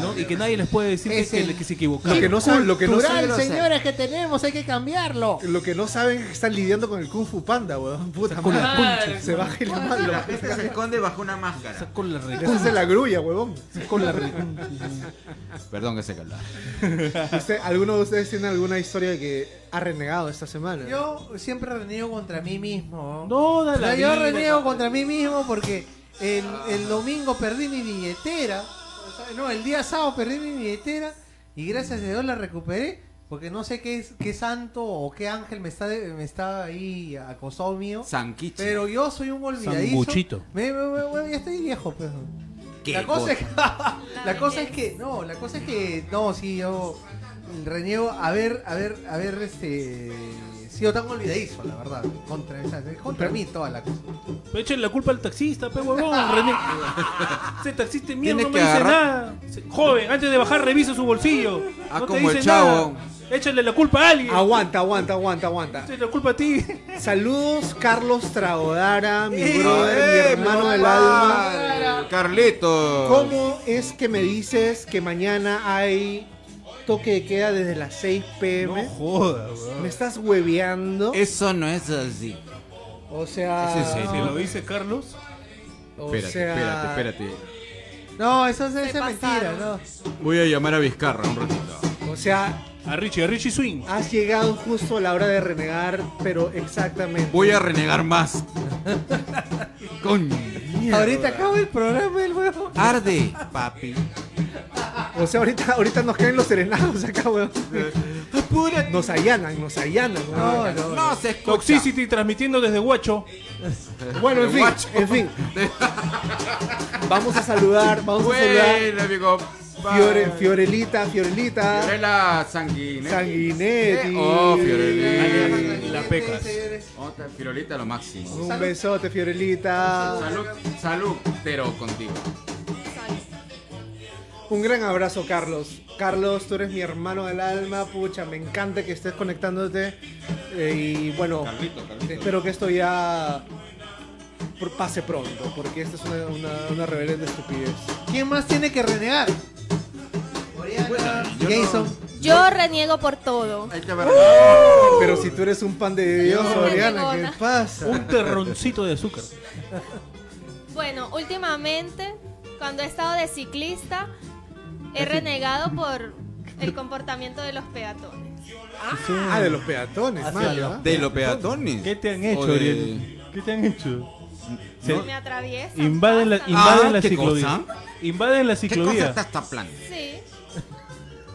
¿no? Y que nadie les puede decir que, el- que se equivocaron. Lo que no saben, lo que no saben, señores, que tenemos, hay que cambiarlo. lo que no saben es que están lidiando con el Kung Fu Panda, weón. Puta madre. la Se baja y la mano. La gente se esconde bajo una máscara. Con la recuncha, hace la grulla, huevón. con la recuncha. Perdón que se calda. ¿Usted- ¿Alguno de ustedes tiene alguna historia de que ha renegado esta semana? Yo siempre reniego contra mí mismo. No, da O sea, yo reniego contra mí mismo porque el, el domingo perdí mi billetera. O sea, no, el día sábado perdí mi billetera y gracias a Dios la recuperé. Porque no sé qué, es- qué santo o qué ángel me está, de- me está ahí acosado mío. Sanquichi. Pero yo soy un olvidadizo. Sanguchito. Me, me- me- me- ya estoy viejo, pero. ¿Qué La cosa, es que, la cosa es que. No, la cosa es que. No, sí, yo. Reniego. A ver, a ver, a ver, este. Sido tan olvidadizo, la verdad. Contra, esa- contra mí toda la cosa. Echen la culpa al taxista, pe huevón, René. Ese taxista mierda no me dice agarrar- nada. Joven, antes de bajar revisa su bolsillo. Ah, no te como el dice chavo. nada. Échale la culpa a alguien. Aguanta, aguanta, aguanta, aguanta. Échale la culpa a ti. Saludos, Carlos Traodara, mi ¡Eh! brother, mi ¡Eh, hermano del alma. Carlito. ¿Cómo es que me dices que mañana hay toque de queda desde las 6 pm? No jodas, weón. ¿Me estás hueveando? Eso no es así. O sea. ¿Es en serio? ¿Te lo dice Carlos? o Espérate, sea, espérate, espérate. No, eso es, mentira, no. Voy a llamar a Vizcarra un ratito. O sea, A Richie, a Richie Swing. has llegado justo a la hora de renegar, pero exactamente. Voy a renegar más. Con Ahorita acaba el programa, el huevo. arde, papi. O sea, ahorita, ahorita nos caen los serenados acá, weón. pura. Nos allanan, nos allanan. No, no, No se escucha. Toxicity transmitiendo desde Huacho. Bueno, en fin, Guacho. en fin. Vamos a saludar, vamos a saludar. Amigo. Fiore, Fiorelita, Fiorelita, Fiorella Sanguinetti. Sanguinetti. Oh, Fiorelita. La pecas. Otra Fiorelita lo máximo. Un besote, Fiorelita. Salud, salud, pero contigo. Un gran abrazo, Carlos. Carlos, tú eres mi hermano del alma. Pucha, me encanta que estés conectándote. Eh, y bueno, espero que esto ya pase pronto, porque esta es una, una, una estupidez. ¿Quién más tiene que renegar? Oriana, yo Jason. Yo reniego por todo. Hay que ver. Pero si tú eres un pan de Dios. Oriana, ¿qué pasa? Un terroncito de azúcar. Bueno, últimamente, cuando he estado de ciclista, he renegado por el comportamiento de los peatones. Ah, de los peatones, ¿ah? De los peatones. ¿Qué te han hecho, de- Ariel? ¿Qué te han hecho? Se- Me atraviesan. invaden la, invaden Ah, la ¿qué ciclovía. cosa? Invaden la ¿Qué cosa ciclovía. está esta plan? Sí.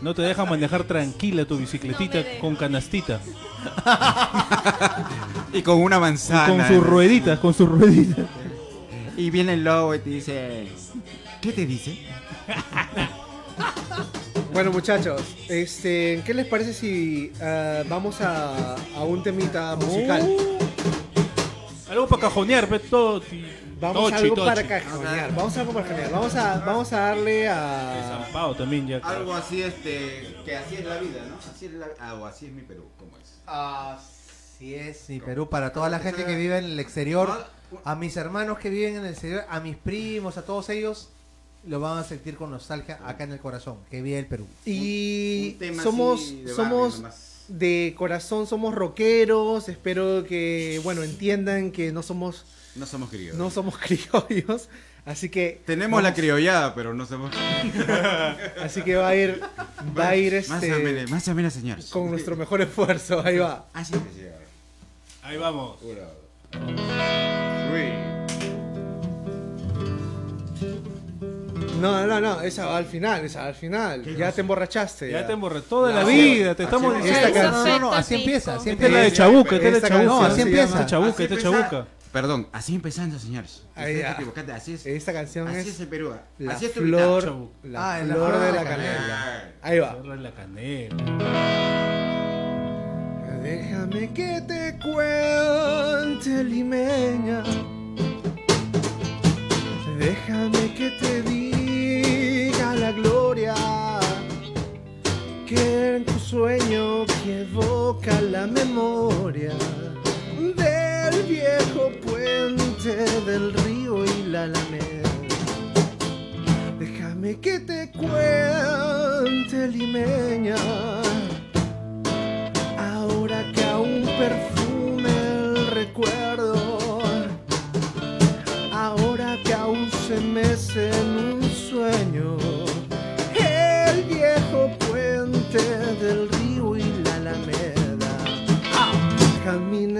No te dejan manejar tranquila tu bicicletita No con canastita. Y con una Y manzana. con sus rueditas, con sus rueditas. Y viene el lobo y te dice. ¿Qué te dice? Bueno, muchachos, este, ¿qué les parece si ah, vamos a, a un temita musical? Algo para cajonear, ve todo. Vamos a tochi, algo tochi. para cajonear. Vamos a algo para cajonear. Vamos a, vamos a darle a. Zampado también ya. Algo así, este. Que así es la vida, ¿no? Así es la. Ah, o así es mi Perú, ¿cómo es? Así es, mi Perú, para toda la gente que vive en el exterior, a mis hermanos que viven en el exterior, a mis primos, a todos ellos, lo van a sentir con nostalgia acá en el corazón, que vive el Perú. Y Un tema somos, de somos nomás. de corazón, somos rockeros. Espero que, bueno, entiendan que no somos, No somos criollos. no somos criollos. Así que Tenemos la criollada, pero no somos. Así que va a ir, va a ir Más este o menos, más o menos, señores. con nuestro mejor esfuerzo. Ahí va. Así. Ahí vamos. No, no, no, esa va al final, esa va al final. Ya te emborrachaste. Ya te emborré toda la vida, te estamos diciendo. esta No, no, no, no, así empieza, así Esta es la de empieza. Chabuca, esta es la de Chabuca. canción así empieza. Esta chabuca, esta chabuca. Perdón, así empezando, señores. Ahí así es. Esta canción Así es es el Perú. la Así es tu flor, la Ah, la flor flor de de la la canela. Ahí va. Cierra la canela. Déjame que te cuente, limeña. Déjame que te en tu sueño que evoca la memoria del viejo puente del río y la alameda. Déjame que te cuente, limeña. Ahora que aún perfume el recuerdo, ahora que aún se mece en un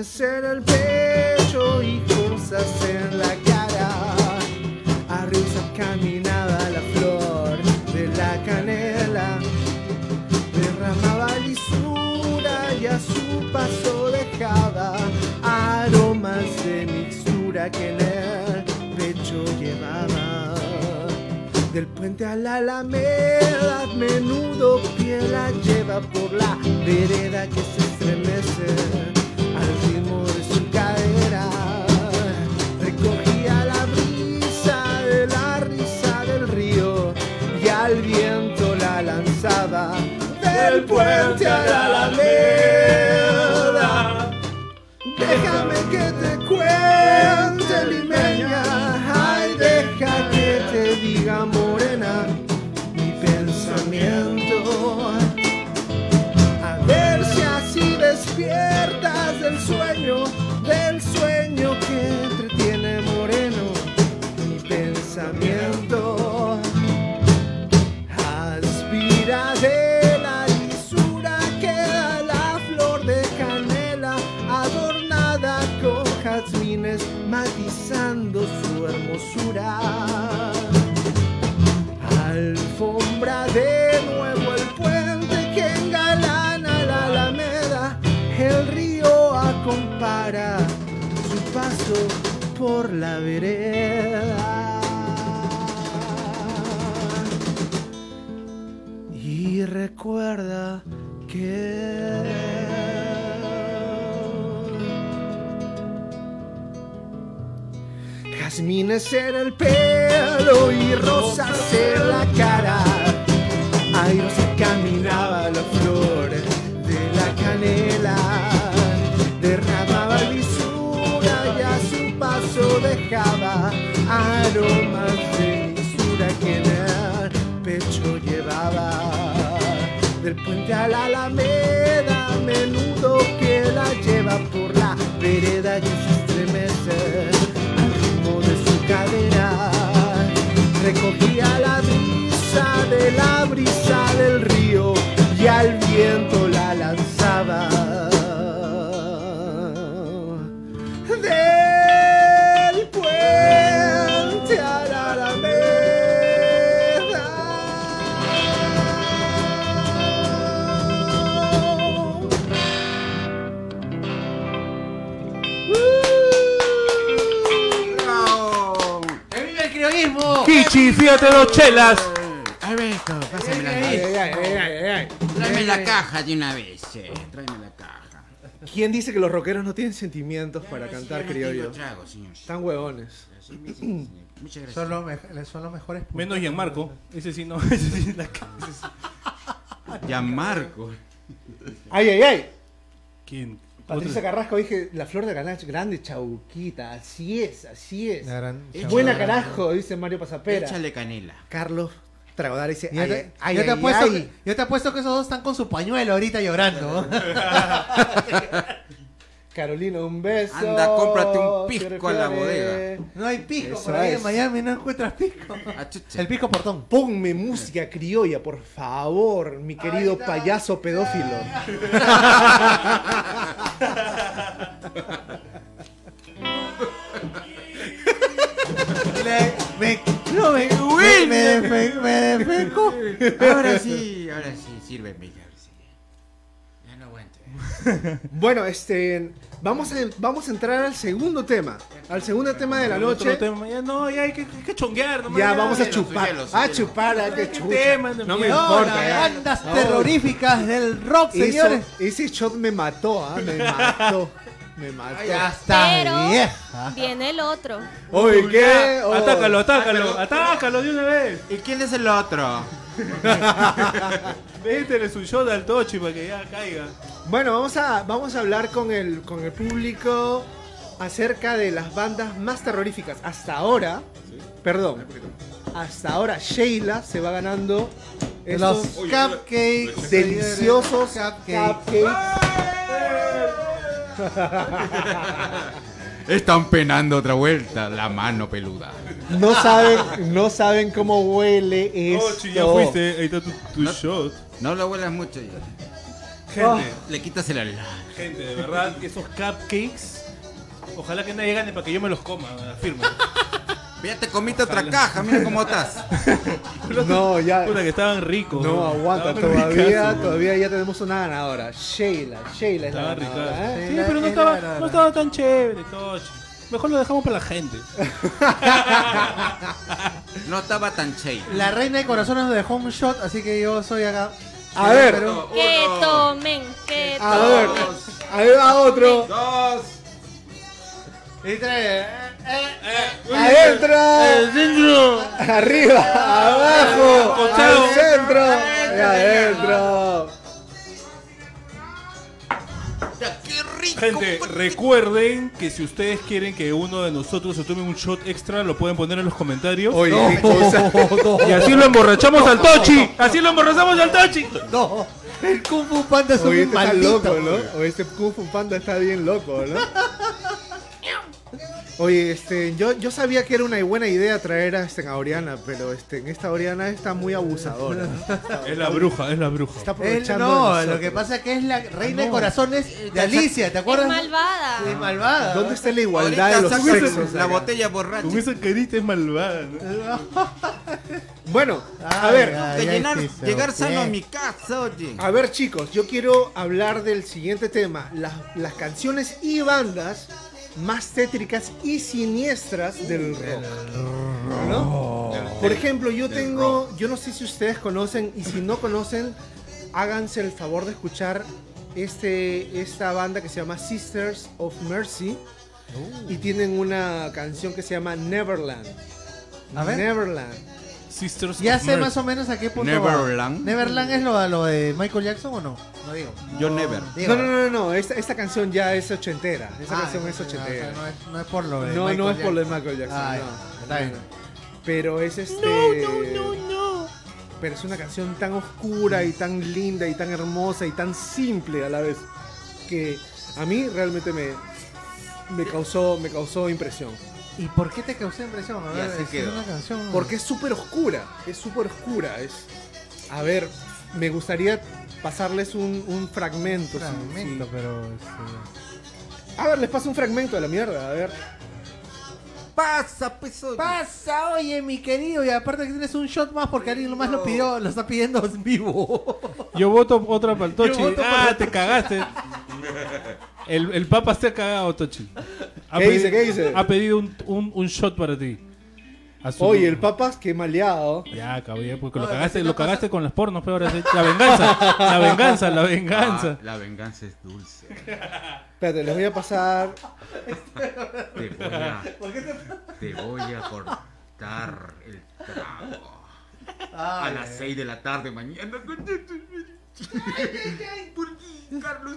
En el pecho y cosas en la cara. Arriba caminaba la flor de la canela derramaba lisura y a su paso dejaba aromas de mixtura que en el pecho llevaba. Del puente a la alameda, menudo pie la lleva por la vereda que se estremece del puente a la alameda. Déjame que te cuente, limeña. Ay, deja que te diga, morena, mi pensamiento. A ver si así despiertas del sueño, Alfombra de nuevo el puente que engalana la alameda. El río acompara su paso por la vereda. Y recuerda que... jazmines en el pelo y rosas en la cara. Airosa caminaba la flor de la canela, derramaba lisura y a su paso dejaba aromas de lisura que en el pecho llevaba. Del puente a la alameda, menudo que la lleva por la vereda y se estremece Recogía la brisa de la brisa del río y al viento la lanzaba. Kichi, fíjate dos chelas. Ay, Beto, pásame la Ay, ay, ay, ay, ay, ay. Tráeme la caja de una vez, eh. Tráeme la caja. ¿Quién dice que los rockeros no tienen sentimientos para cantar criollo? trago, señor. Están huevones. Muchas gracias. Son los, me- son los mejores. puntos. Menos Gianmarco. Ese sí no. Ese sí la ca- ese sí. Gianmarco. ¡Ay, ay, ay! ¿Quién? Patricia Otro- Carrasco dije, la flor de canal grande, chauquita. Así es, así es. La gran- Echa- Buena carajo, dice Mario Pasapera. Échale canela. Carlos Tragodar dice, Yo ay, te, ay, ay, yo te ay, apuesto ay. que, yo te apuesto que esos dos están con su pañuelo ahorita llorando. Carolina, un beso. Anda, cómprate un pisco a la bodega. No hay pisco Eso por ahí es. en Miami, no encuentras pisco. Ah. El pisco portón. Ponme música criolla, por favor, mi querido payaso pedófilo. Le- me, no, me, me, me, me defeco. Ahora sí, ahora sí, sirve mejor. Sí. Ya. Bueno, este, vamos a, vamos a entrar al segundo tema. Al segundo tema de la noche. tema, ya no, ya hay que, hay que chonguear. nomás, Ya, vamos a chupar. su A chupar, a que tema No me importa. las ya. bandas No. terroríficas del rock, Eso- señores. ese shot me mató, ah, me mató. Me mató. Ya está Pero vieja. viene el otro. Oye, ¿qué? Oh. Atácalo, atácalo, atácalo de una vez. ¿Y quién es el otro? Métele su shot al tochi para que ya caiga. Bueno, vamos a, vamos a hablar con el, con el público acerca de las bandas más terroríficas. Hasta ahora, perdón, hasta ahora Sheila se va ganando Los estos cupcakes. deliciosos señores, cupcakes. Están penando otra vuelta. La mano peluda. No saben, no saben cómo huele esto. Tochi, ya fuiste, ahí está tu, tu shot. No lo huelas mucho ya. Gente, Le quitas el ala. gente, de verdad, esos cupcakes. Ojalá que nadie gane para que yo me los coma, firme. Ya te comiste otra caja, mira cómo estás. No, ya. Puta que estaban ricos. No, aguanta, Estaban todavía, todavía ya tenemos una ganadora. Sheila, Sheila es la ganadora, ¿eh? Sí, pero no es estaba, no estaba tan chévere, Tochi. Mejor lo dejamos para la gente. No estaba tan chévere. La reina de corazones nos dejó un shot, así que yo soy acá. A ver, Pero- Que tomen, que a ver, tomen. ahí va otro. Dos. Y trae, eh, eh, Adentro, arriba, abajo, al centro y adentro. ¡Qué rico! Gente, recuerden que si ustedes quieren que uno de nosotros se tome un shot extra, lo pueden poner en los comentarios. Oye, qué cosa. Y así lo emborrachamos al Tochi. Así lo emborrachamos al Tochi. No, el Kung Fu Panda es Oye, un este está maldito. loco, ¿no? Oye, este Kung Fu Panda está bien loco, ¿no? Oye, este, yo, yo sabía que era una buena idea traer a este, a Oriana, pero este, en esta Oriana está muy abusadora. ¿no? Es la bruja, es la bruja. Está Él- aprovechando. de no, lo que pasa es que es la reina de No. corazones de Alicia, ¿te Es acuerdas? malvada. Es malvada. ¿Dónde está la igualdad de los sexos? la botella borracha. Con esa carita es malvada. ¿no? Bueno, a Ay, ver, ay, llenar- llegar sano a mi casa, oye. a ver chicos, yo quiero hablar del siguiente tema, las, las canciones y bandas más tétricas y siniestras del rock. ¿no? Por ejemplo, yo tengo, yo no sé si ustedes conocen y si no conocen, háganse el favor de escuchar este, esta banda que se llama Sisters of Mercy y tienen una canción que se llama Neverland. A ver. Neverland. Sisters Ya of sé Mercy. más o menos a qué punto Neverland. va. ¿Neverland es lo, lo de Michael Jackson o no? No digo. Yo never. Digo. No, no, no, no, esta, esta canción ya es ochentera. Esa Ah, canción es no, o sea, ochentera. no, es, no es por lo de No, Michael no es por lo de Jackson. Michael Jackson. Ah, no. está bien. Pero es este. No, no, no, no. Pero es una canción tan oscura y tan linda y tan hermosa y tan simple a la vez que a mí realmente me, me causó me causó impresión. ¿Y por qué te causó impresión? A ver, así es quedó. una canción. Porque es súper oscura, es súper oscura. Es, a ver, me gustaría pasarles un, un fragmento. sí, fragmento, sí. pero. este, A ver, les paso un fragmento de la mierda, a ver. Pasa, pues, oye. Pasa, oye, mi querido, y aparte que tienes un shot más porque alguien más lo pidió, lo está pidiendo en vivo. Yo voto otra para el Tochi. Yo voto por Ah, te cagaste. El, el Papa está cagado, Tochi. Ha ¿Qué dice? ¿Qué dice? Ha pedido un, un, un shot para ti. Oye, el papas, qué maleado. Ya, cabrón, porque lo cagaste, lo cagaste con las pornos, pero ahora sí. La venganza, la venganza, la venganza. Ah, la venganza es dulce. Espérate, les voy a pasar. Te voy a, te voy a cortar el trago. A las 6 de la tarde mañana.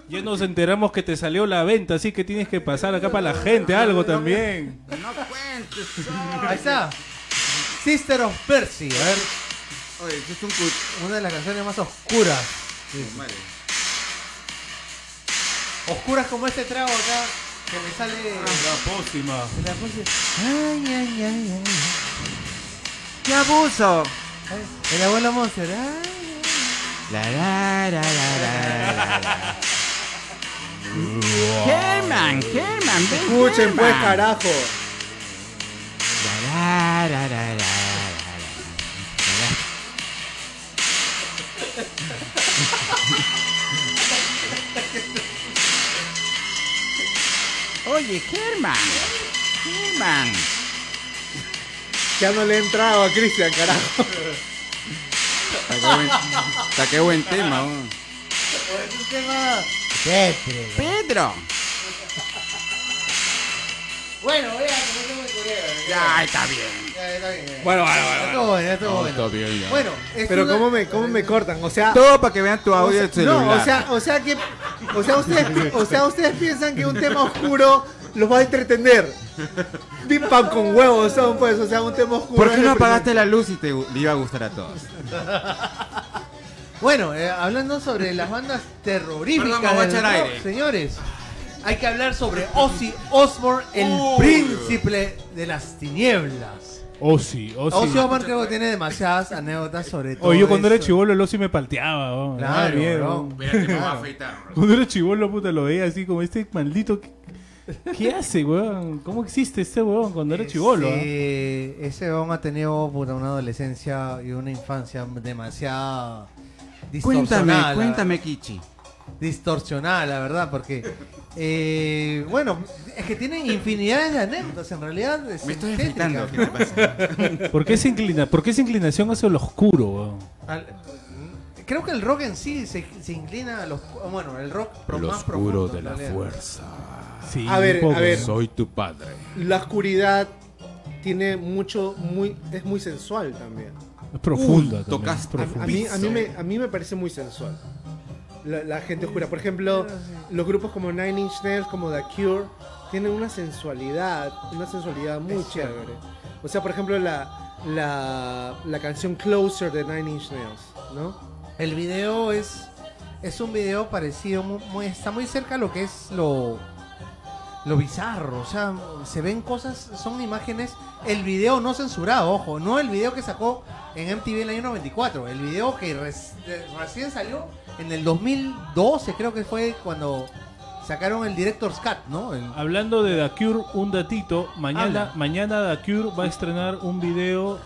Ya nos enteramos que te salió la venta, así que tienes que pasar acá para la gente algo también. No cuentes. Ahí está. Sister of Percy, a ver, Oye, es un una de las canciones más oscuras. Madre. Oscuras como este trago acá, que me sale. La pócima. La puse- Ay, ay, ay, ay. ¡Qué abuso! El abuelo Monster. Ay, La, la, la, la, ven, Escuchen, pues, carajo. Oye, Herman. Herman. Ya no le he entrado a Cristian, carajo. Está qué buen, está qué buen tema. es un tema. Tetre. Pedro. Bueno, vea, que no tengo el colega. Ya, está bien. Ya, está bien. ya. Bueno, bueno, Ya bueno. estuvo bueno, ya estuvo No, bueno. está bien, ya. Bueno, es Pero una- ¿cómo me, cómo me cortan? O sea, Todo para que vean tu audio del no, celular. o sea, o sea que, o sea, ustedes, o sea, ustedes piensan que un tema oscuro los va a entretener. Bim pam con huevos son, pues, o sea, un tema oscuro. ¿Por qué no apagaste la luz y te le iba a gustar a todos? Bueno, eh, hablando sobre las bandas terroríficas Perdón, del echar rock, aire. señores, hay que hablar sobre Ozzy Osbourne, el Uy. príncipe de las tinieblas. Ozzy, Ozzy. Ozzy Osbourne creo que tiene demasiadas anécdotas sobre todo Oye, yo cuando era eso. chivolo el Ozzy me palteaba. oh, Claro, miedo. bro. Espérate, me voy a Claro. afeitar. Cuando era chivolo, puta, lo veía así como este maldito. ¿Qué, hace, weón? ¿Cómo existe este weón cuando era chivolo? ah? Ese hombre ha tenido puta, una adolescencia y una infancia demasiado distorsionada. Cuéntame, la- cuéntame, Kichi. distorsionada, la verdad, porque eh, bueno, es que tiene infinidad de anécdotas, en realidad es Me estoy tétrica. afeitando, ¿qué te pasa? ¿Por qué esa inclina, por qué esa inclinación hacia lo oscuro, weón? Al- creo que el rock en sí se, se inclina a los bueno, el rock pro- más profundo, en realidad. fuerza. Sí, A ver, a ver. Soy tu padre. La oscuridad tiene mucho, muy, es muy sensual también. Es profunda. También, tocaste. es A, profunda. a mí, a, mí me, a mí me parece muy sensual. La, la gente oscura. Por ejemplo, los grupos como Nine Inch Nails, como The Cure, tienen una sensualidad, una sensualidad muy chévere. O sea, por ejemplo, la, la, la canción Closer de Nine Inch Nails, ¿no? El video es es un video parecido muy, muy- está muy cerca a lo que es lo lo bizarro, o sea, se ven cosas, son imágenes, el video no censurado, ojo, no el video que sacó en MTV en el año 94, el video que res- recién salió en el 2012, creo que fue cuando sacaron el Director's Cut, ¿no? El- Hablando de The Cure, un datito. Mañana, Habla. mañana The Cure va a estrenar un video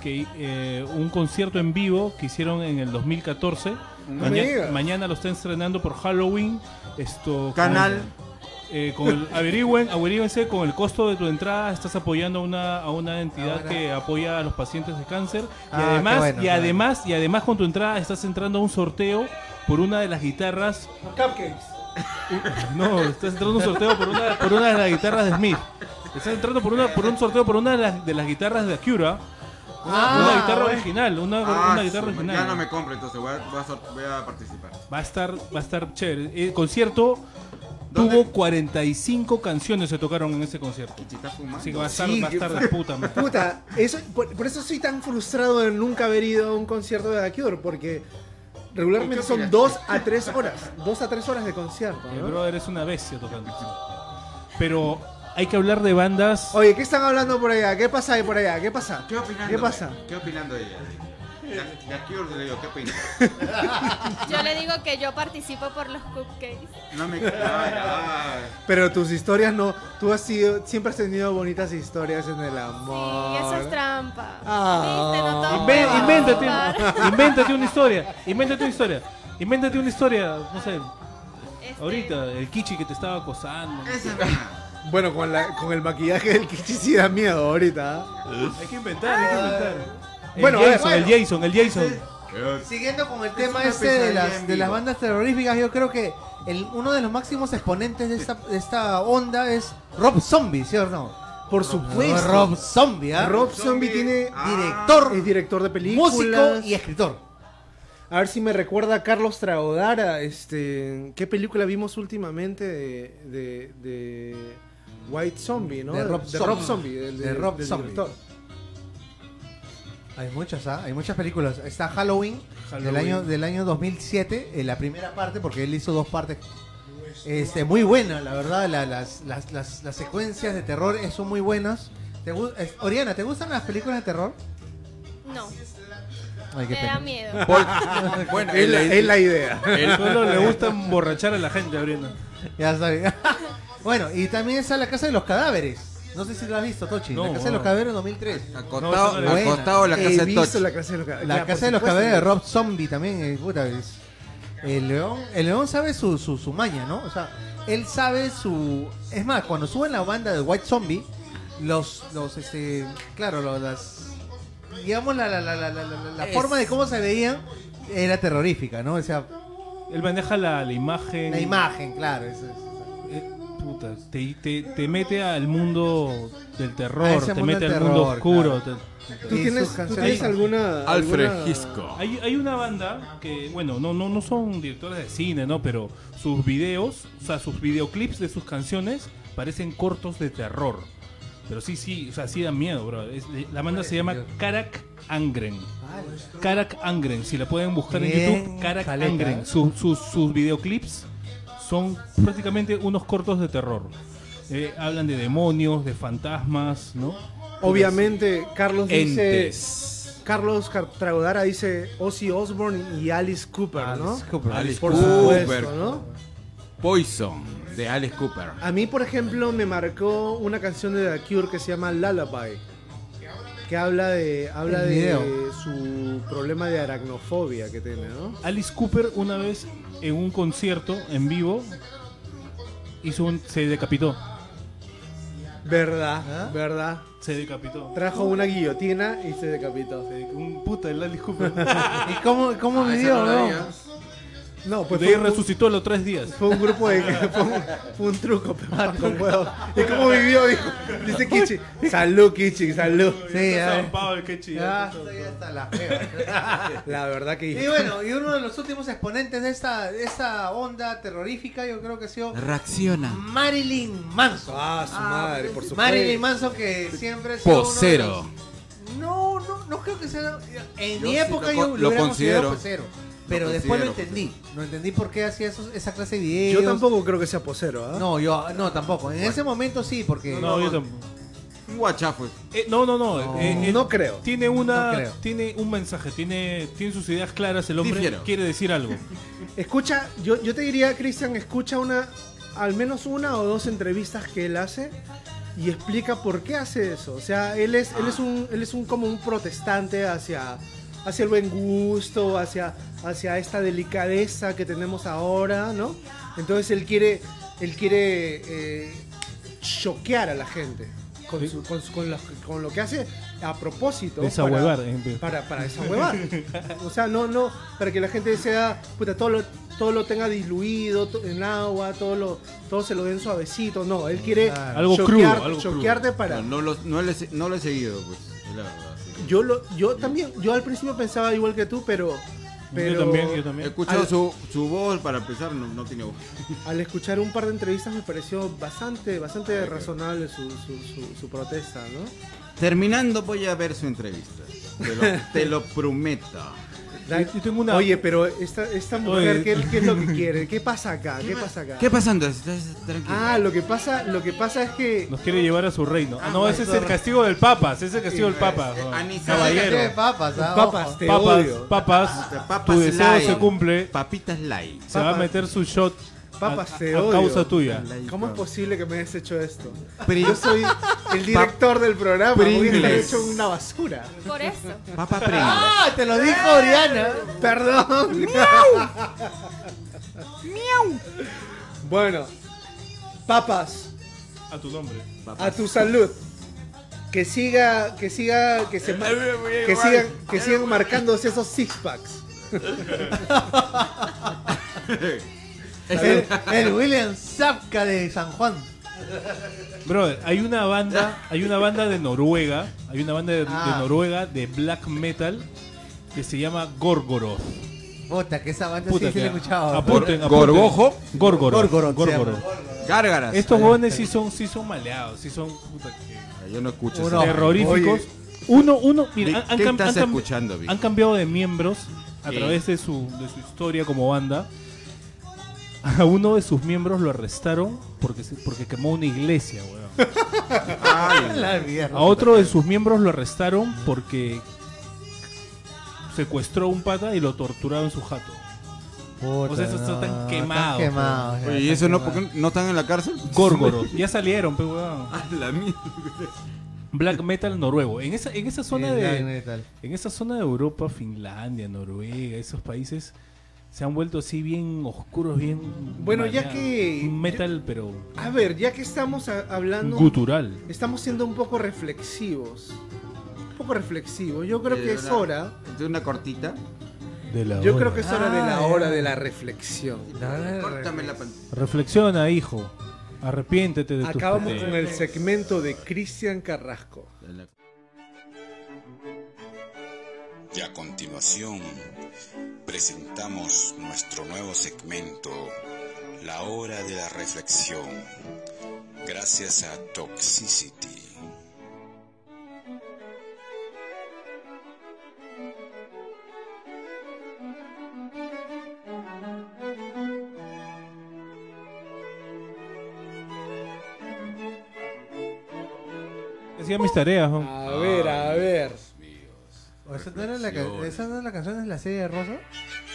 que eh, un concierto en vivo que hicieron en el 2014. me Maña- mañana lo están estrenando por Halloween. Esto Canal. Eh, con el- averigüen, averigüense con el costo de tu entrada estás apoyando a una, a una entidad Ah, bueno. que apoya a los pacientes de cáncer y Ah, además qué bueno, y qué además y además con tu entrada estás entrando a un sorteo por una de las guitarras Cupcakes. no estás entrando a un sorteo por una por una de las guitarras de Smith estás entrando por una por un sorteo por una de las, de las guitarras de Acura una, Ah, una guitarra bueno. original una, Ah, una guitarra su- original Ya no me compro, entonces voy a, voy a voy a participar. va a estar va a estar chévere el concierto ¿Dónde? tuvo 45 canciones se tocaron en ese concierto fumando. Así que va a estar, Sí, va a estar de puta madre. Puta, eso, por, por eso soy tan frustrado de nunca haber ido a un concierto de The Cure, porque regularmente ¿Qué son opinas? dos a tres horas. Dos a tres horas de concierto, El ¿no? brother es una bestia tocando. Pero hay que hablar de bandas. Oye, ¿qué están hablando por allá? ¿Qué pasa ahí por allá? ¿Qué pasa? ¿Qué opinando? ¿Qué pasa? ¿Qué opinando ella? De, aquí os digo, ¿qué opinas? Yo le digo que yo participo por los cupcakes. No me. Ay. Pero tus historias no. Tú has sido. Siempre has tenido bonitas historias en el Sí, amor. eso es trampa. Ah. ¿Viste? No todo Inven- puede invéntate, una historia. Invéntate una historia. Invéntate una historia. No sé, Este, ahorita, el kichi que te estaba acosando. Esa. Bueno, con, la, con el maquillaje del Kichi sí da miedo ahorita. ¿ah? Hay que inventar, hay que inventar. El Bueno, Jason, el. Jason, el Jason. Siguiendo con el tema una este de las, de las bandas terroríficas, yo creo que el, uno de los máximos exponentes de esta, de esta onda es Rob Zombie, ¿sí o no? Por supuesto. Rob Zombie, ¿ah? Rob Zombie Zombie. tiene. Ah. director, Es director de películas. músico y escritor. A ver si me recuerda a Carlos Traodara. Este, ¿Qué película vimos últimamente de, de, de White Zombie, no? De Rob Zombie. Zombie. del- De Rob del Zombie. director. Hay muchas, ¿ah? Hay muchas películas. Está Halloween, Halloween. Del, año, del año 2007, en la primera parte, porque él hizo dos partes. Este, muy buena, la verdad. la- las, las, las, las secuencias de terror eh, son muy buenas. ¿Te gu- es- Oriana, ¿te gustan las películas de terror? No, Ay, qué me pena. da miedo. Bueno, Es la, es la idea. El solo le gusta emborrachar a la gente, Abriendo. Ya está. bueno, y también está La Casa de los Cadáveres. No sé si lo has visto, Tochi. No, la Casa de los Cadáveres 2003. acostado, No, acostado en la casa de Tochi. la casa de los Cadáveres. La Casa de los. Cadáveres de Rob Zombie también. eh, puta, es- el león, el león sabe su, su, su maña, ¿no? O sea, él sabe su... Es más, cuando sube en la banda de White Zombie, los, los este, claro, lo- las... Digamos, la, la, la, la, la, la- Es- forma de cómo se veían era terrorífica, ¿no? O sea, Él maneja la, la imagen. la imagen, claro. eso es- puta, te, te, te mete al mundo del terror, te mundo mete al mundo oscuro. claro. te- ¿Tú tienes, tú tienes alguna. Alfred alguna- Hitchcock. Hay, hay una banda que, bueno, no, no, no son directores de cine, ¿no? Pero sus videos, o sea, sus videoclips de sus canciones parecen cortos de terror. Pero sí, sí, o sea, sí dan miedo, bro. Es- la banda se llama Karak Angren. Karak Angren, si la pueden buscar en YouTube, Karak caleta. Angren. Sus, sus, sus videoclips son prácticamente unos cortos de terror. Eh, hablan de demonios, de fantasmas, ¿no? Obviamente, Carlos dice. Carlos Car- Tragodara dice Ozzy Osbourne y Alice Cooper, ¿no? Alice Cooper. Alice Por Cooper. supuesto, ¿no? Poison, de Alice Cooper. A mí, por ejemplo, me marcó una canción de The Cure que se llama Lullaby. Que habla de habla de su problema de aracnofobia que tiene, ¿no? Alice Cooper una vez en un concierto en vivo hizo un, se decapitó. Verdad, ¿Ah? verdad. Se decapitó. Trajo una guillotina y se decapitó. Se- Un puta el Alice Cooper. ¿Y cómo, cómo Ah, esa vivió, no no? ¿ah? Pues de ahí resucitó los tres días. fue un grupo de. Fue un, fue un truco, Paco, huevo. ¿Y cómo vivió? Dijo, dice Kichi. Salud, Kichi, salud. Sí, Está a ver. zampado el quechi, Ya ya. está, ya está la fea. La verdad que. Y bueno, y uno de los últimos exponentes de esta, de esta onda terrorífica, yo creo que ha sido Reacciona. Marilyn Manson. Ah, su madre, por supuesto. Marilyn Manson que siempre Posero. los- No, no, no creo que sea. En Yo mi sí época lo yo lo, considero. posero. Pero después lo entendí. No entendí por qué hacía esos- esa clase de videos. Yo tampoco creo que sea posero, ¿ah? No, yo no tampoco. En ese momento sí, porque No, yo tampoco. Un guachafo. Eh, no, no, no. No. eh, eh, No creo. Tiene una, No creo. tiene un mensaje, tiene, tiene sus ideas claras. El hombre Difiero. quiere decir algo. Escucha, yo, yo te diría, Cristian, escucha una, al menos una o dos entrevistas que él hace y explica por qué hace eso. O sea, él es, él es un, él es un como un protestante hacia, hacia el buen gusto, hacia, hacia esta delicadeza que tenemos ahora, ¿no? Entonces él quiere, él quiere eh, choquear a la gente con, su- con, su- con la- con lo que hace a propósito. Desahuevar, para- Para, para desahuevar. o sea, no, no, para que la gente sea, puta, todo lo, todo lo tenga diluido en agua, todo lo, todo se lo den suavecito. No, él quiere Claro. Algo choquear- crudo, algo crudo. choquearte para. No, no, lo, no, le, no lo he seguido, pues. la. Yo lo, yo también, yo al principio pensaba igual que tú, pero, pero Yo también, yo He también. escuchado Al- su, su voz, para empezar, no, no tiene voz. al escuchar un par de entrevistas me pareció bastante, bastante razonable su, su, su, su protesta, ¿no? Terminando voy a ver su entrevista. Te lo, te lo prometo. Da- Yo- yo tengo una- Oye, pero esta, esta mujer, Oye. ¿qué, qué es lo que quiere? ¿Qué pasa acá? ¿Qué pasa acá? ¿Qué pasando? Estás tranquilo. Ah, lo que pasa, lo que pasa es que Nos quiere llevar a su reino. Ah, no, ese es el castigo del Papa. Ese es el castigo del Papa. Eh, Caballero. papas, ah, papas, te Papas, odio. papas, Papas tu deseo light. se cumple. Papitas light. Se va a meter su shot Papas, te odio. causa tuya. ¿Cómo es posible que me hayas hecho esto? Pri- Yo soy el director del programa, estar Pringles. hecho una basura. Por eso. Papa Pringles. ¡Ah! Te lo dijo Oriana. Perdón. Bueno, papas, A tu nombre. a tu salud. Que siga, que siga, que se ma- que sigan, que sigan marcándose esos six packs. El, el William Zapka de San Juan. Brother, hay una banda, hay una banda de Noruega, hay una banda de, de Ah. Noruega de black metal que se llama Gorgoroth. Puta, que esa banda Puta sí, que- la he escuchado. apunten, apunten. Gorgojo. Gorgoroth. Gorgoroth se Gorgoroth. Gárgaras. Estos jóvenes sí son, sí son maleados, sí son puta que- Yo no escucho Uno. eso. terroríficos. Oye. Uno, uno, mira, ¿Qué- han, han qué cam- estás han cam- escuchando, Vic? han cambiado de miembros a Sí. través de su, de su historia como banda. A uno de sus miembros lo arrestaron porque, se- porque quemó una iglesia, weón. Ay, La mierda. A otro de sus miembros lo arrestaron porque secuestró un pata y lo torturaba en su jato. Puta, O sea, esos están no, quemados, Están quemados. ya, Oye, ¿y eso no, por qué no están en la cárcel? Gorgoroth. ya salieron, pe, weón. Ah, la mierda. Black metal noruego. En esa, en esa zona Sí, black de. metal. En esa zona de Europa, Finlandia, Noruega, esos países se han vuelto así bien oscuros, bien. Bueno, ya que- Un metal, pero. A ver, ya que estamos a- hablando, gutural. estamos siendo un poco reflexivos. Un poco reflexivos. Yo creo que es hora. De una cortita. De la Yo hora. creo que es hora de la Ah, hora de la reflexión. Córtame la pantalla. Reflexiona, hijo. Arrepiéntete de tus Acabamos con el segmento de Cristian Carrasco. Y a continuación presentamos nuestro nuevo segmento, La Hora de la Reflexión, gracias a Toxicity. Hacía mis tareas, ¿no? A ver, a ver. ¿O ¿Esa no, era la, ca- ¿Esa no es la canción de la serie de Rosa?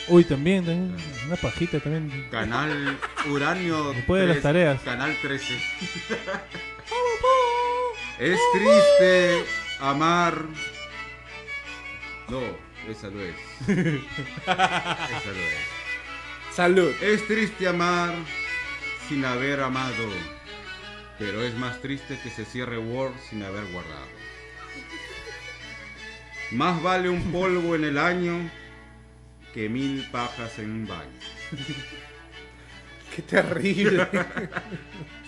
Uy, también, también, una pajita también. Canal Uranio. Después de las 3, tareas. Canal 13. es triste amar. No, esa no es. esa no es. Salud. Es triste amar sin haber amado. Pero es más triste que se cierre Word sin haber guardado. Más vale un polvo en el año que mil pajas en un baño. Qué terrible.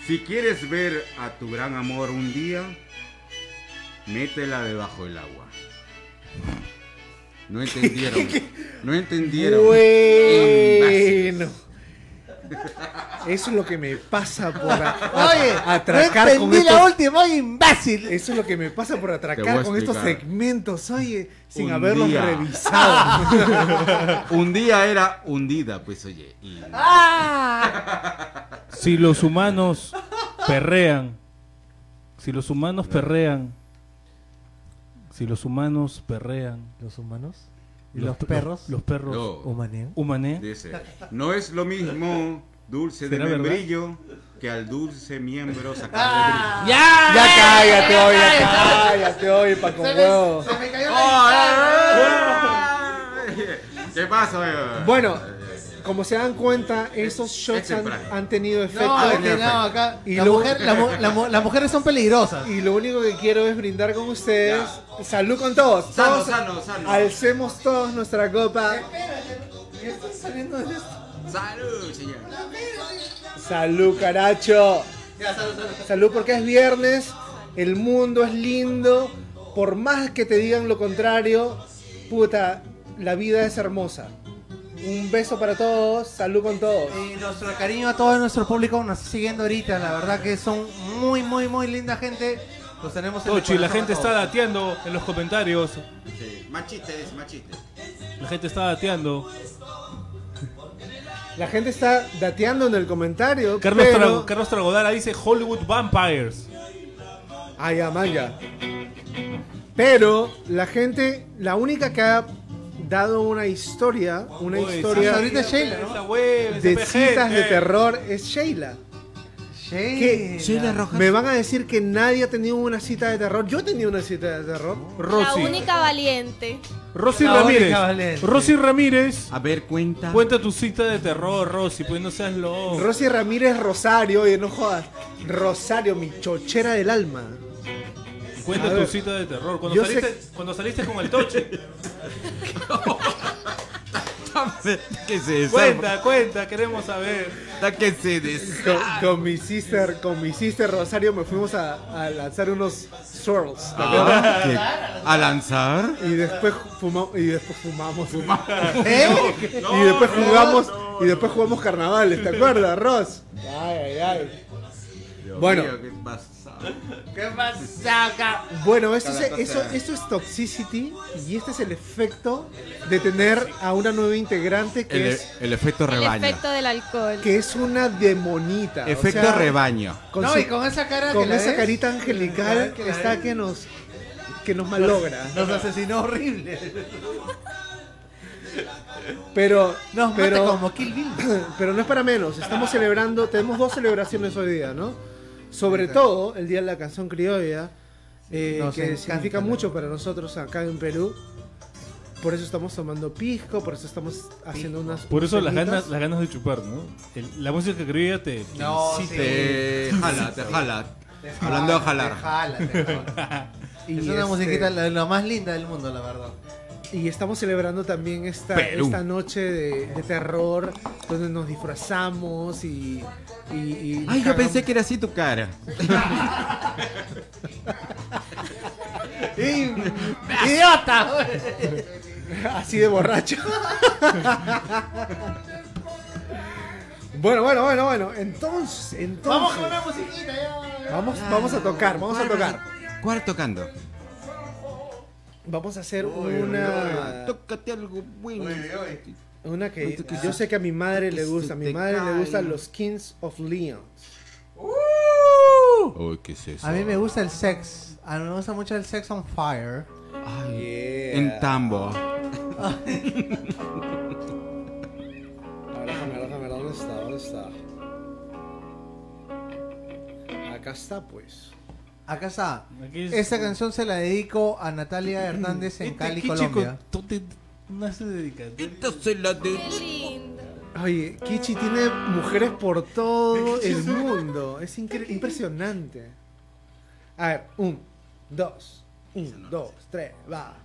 Si quieres ver a tu gran amor un día, métela debajo del agua. No entendieron. No entendieron. bueno. Eso es lo que me pasa por a- a- Oye, atracar no con la estos, última, imbécil. Eso es lo que me pasa por atracar con estos segmentos, oye, sin Un haberlos día. revisado. Un día era hundida, pues oye. y- Si los humanos perrean, si los humanos perrean, si los humanos perrean, ¿Los humanos? ¿Y los, los perros? los perros No. Humanean, Dice, no es lo mismo dulce de membrillo que al dulce miembro sacarle Ah, brillo. ¡Ya! Ya cállate, oye, cállate, oye, pa' con Se huevo. me, se me cayó ¡Oh, la eh, eh! ¿Qué pasa? Bueno, como se dan cuenta, esos shots es han, tenido efecto. No, es que no, acá. Y la lo- mujer- la mu- la mu- las mujeres son peligrosas. Y lo único que quiero es brindar con ustedes. Salud con todos. Sano, Todos sano, sano. Alcemos todos nuestra copa. Ya estoy saliendo de esto. Salud, señor. Salud, caracho. Ya, salud, salud. Salud porque es viernes. El mundo es lindo. Por más que te digan lo contrario, puta, la vida es hermosa. Un beso para todos. Salud con todos. Y nuestro cariño a todo nuestro público nos está siguiendo ahorita. La verdad que son muy, muy, muy linda gente. Los tenemos en el Tochi, la gente está todos. dateando en los comentarios. Sí, Machiste, machiste. La gente está dateando. La gente está dateando en el comentario. Carlos, pero... Tra- Carlos Tragodara dice Hollywood Vampires. Ah, ya, man, ya. Pero la gente, la única que ha dado una historia, una Oye, historia ahorita es Sheila, de citas de eh. terror es Sheila. ¿Qué? Sheila. Me van a decir que nadie ha tenido una cita de terror. Yo he tenido una cita de terror. La única valiente. Rosy La única Ramírez. valiente. Rosy Ramírez. A ver, cuenta. Cuenta tu cita de terror, Rosy, pues no seas loco. Rosy Ramírez Rosario, oye, no jodas. Rosario, mi chochera del alma. Cuenta tu cita de terror. Cuando Yo saliste, sé- cuando saliste con el toche. que se cuenta, cuenta, queremos saber. Está que se. Con, con mi sister, con mi sister Rosario me fuimos a, a lanzar unos swirls. Ah. ¿A lanzar? Y después fumamos y después fumamos. ¿Eh? y después jugamos y después jugamos carnavales, ¿te acuerdas, Ross? Ay, ay, ay. Bueno. Mío, ¿Qué pasa? Bueno, eso es, cosa. eso, eso es toxicity y este es el efecto de tener a una nueva integrante que El, es el efecto El rebaño. efecto del alcohol. que es una demonita. o Efecto sea, rebaño. Con, no, su- y con esa cara con que esa ves, carita angelical que está ves. que nos que nos malogra. Nos asesinó horrible. Pero Nos pero, como Kill Bill. pero no es para menos. Estamos celebrando, tenemos dos celebraciones hoy día, ¿no? Sobre todo el Día de la Canción Criolla, eh, que significa mucho para nosotros acá en Perú. Por eso estamos tomando pisco, por eso estamos haciendo unas. Por eso las ganas, las ganas de chupar, ¿no? El- la música que ya te. te No, incita. Te jala, te jala. Hablando de jalar. Te jala, te jala. Y es una este, musiquita la, la más linda del mundo, la verdad. Y estamos celebrando también esta, Perú. esta noche de, de terror, donde nos disfrazamos y. y- y Ay, yo pensé que era así tu cara. ¡Idiota! Así de borracho. bueno, bueno, bueno, bueno. Entonces, entonces. Vamos con una musiquita ya. Vamos, vamos a tocar, vamos a tocar. ¿Cuál tocando? Vamos a hacer una. Tócate algo bueno. Una que yo sé que a mi madre le gusta. A mi madre le gustan los Kings of Leon. Uy, ¿qué es eso? A mí me gusta el sex. A mí me gusta mucho el sex on fire. Ay, En tambo. A ver, déjame, ver, déjame, ver, ¿dónde está? ¿Dónde está? Acá está, pues. Acá está. Aquí es- Esta canción se la dedico a Natalia Hernández en Este Cali, Kichi Colombia. con- tú te- No se dedica. Esta se la de... Qué lindo. Oye, Kichi tiene mujeres por todo el mundo. Es incre- impresionante. A ver, un, dos, un, dos, tres, va.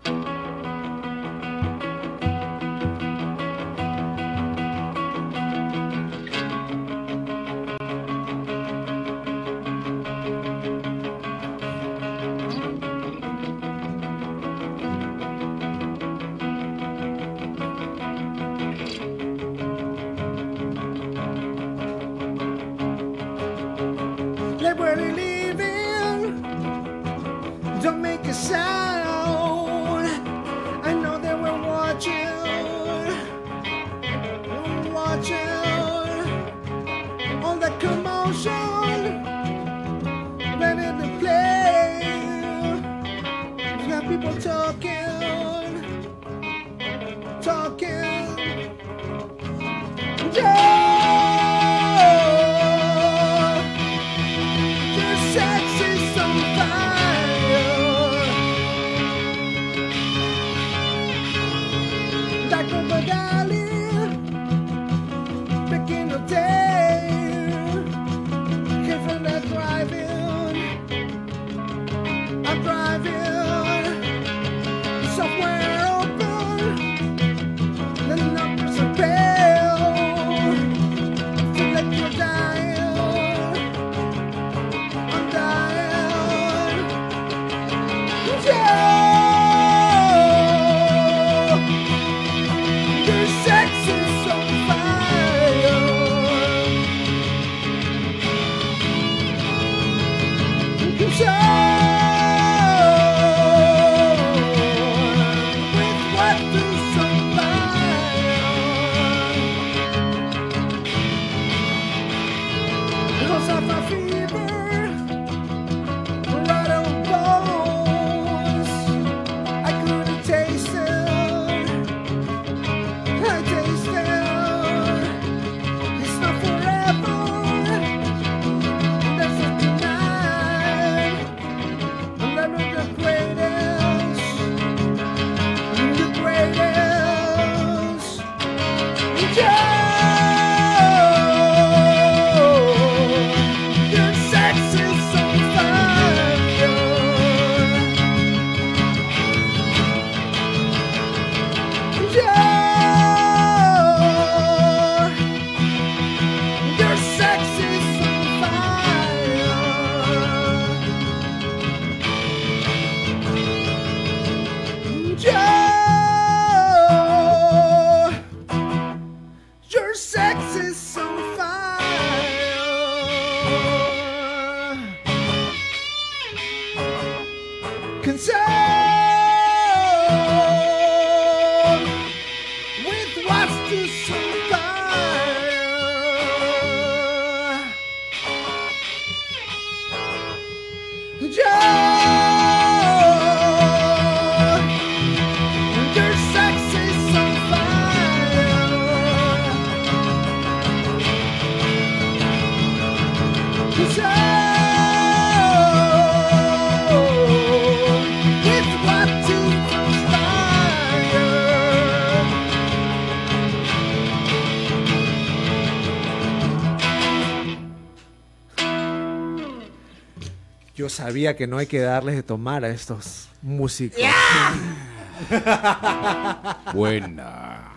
Sabía que no hay que darles de tomar a estos músicos. Buena.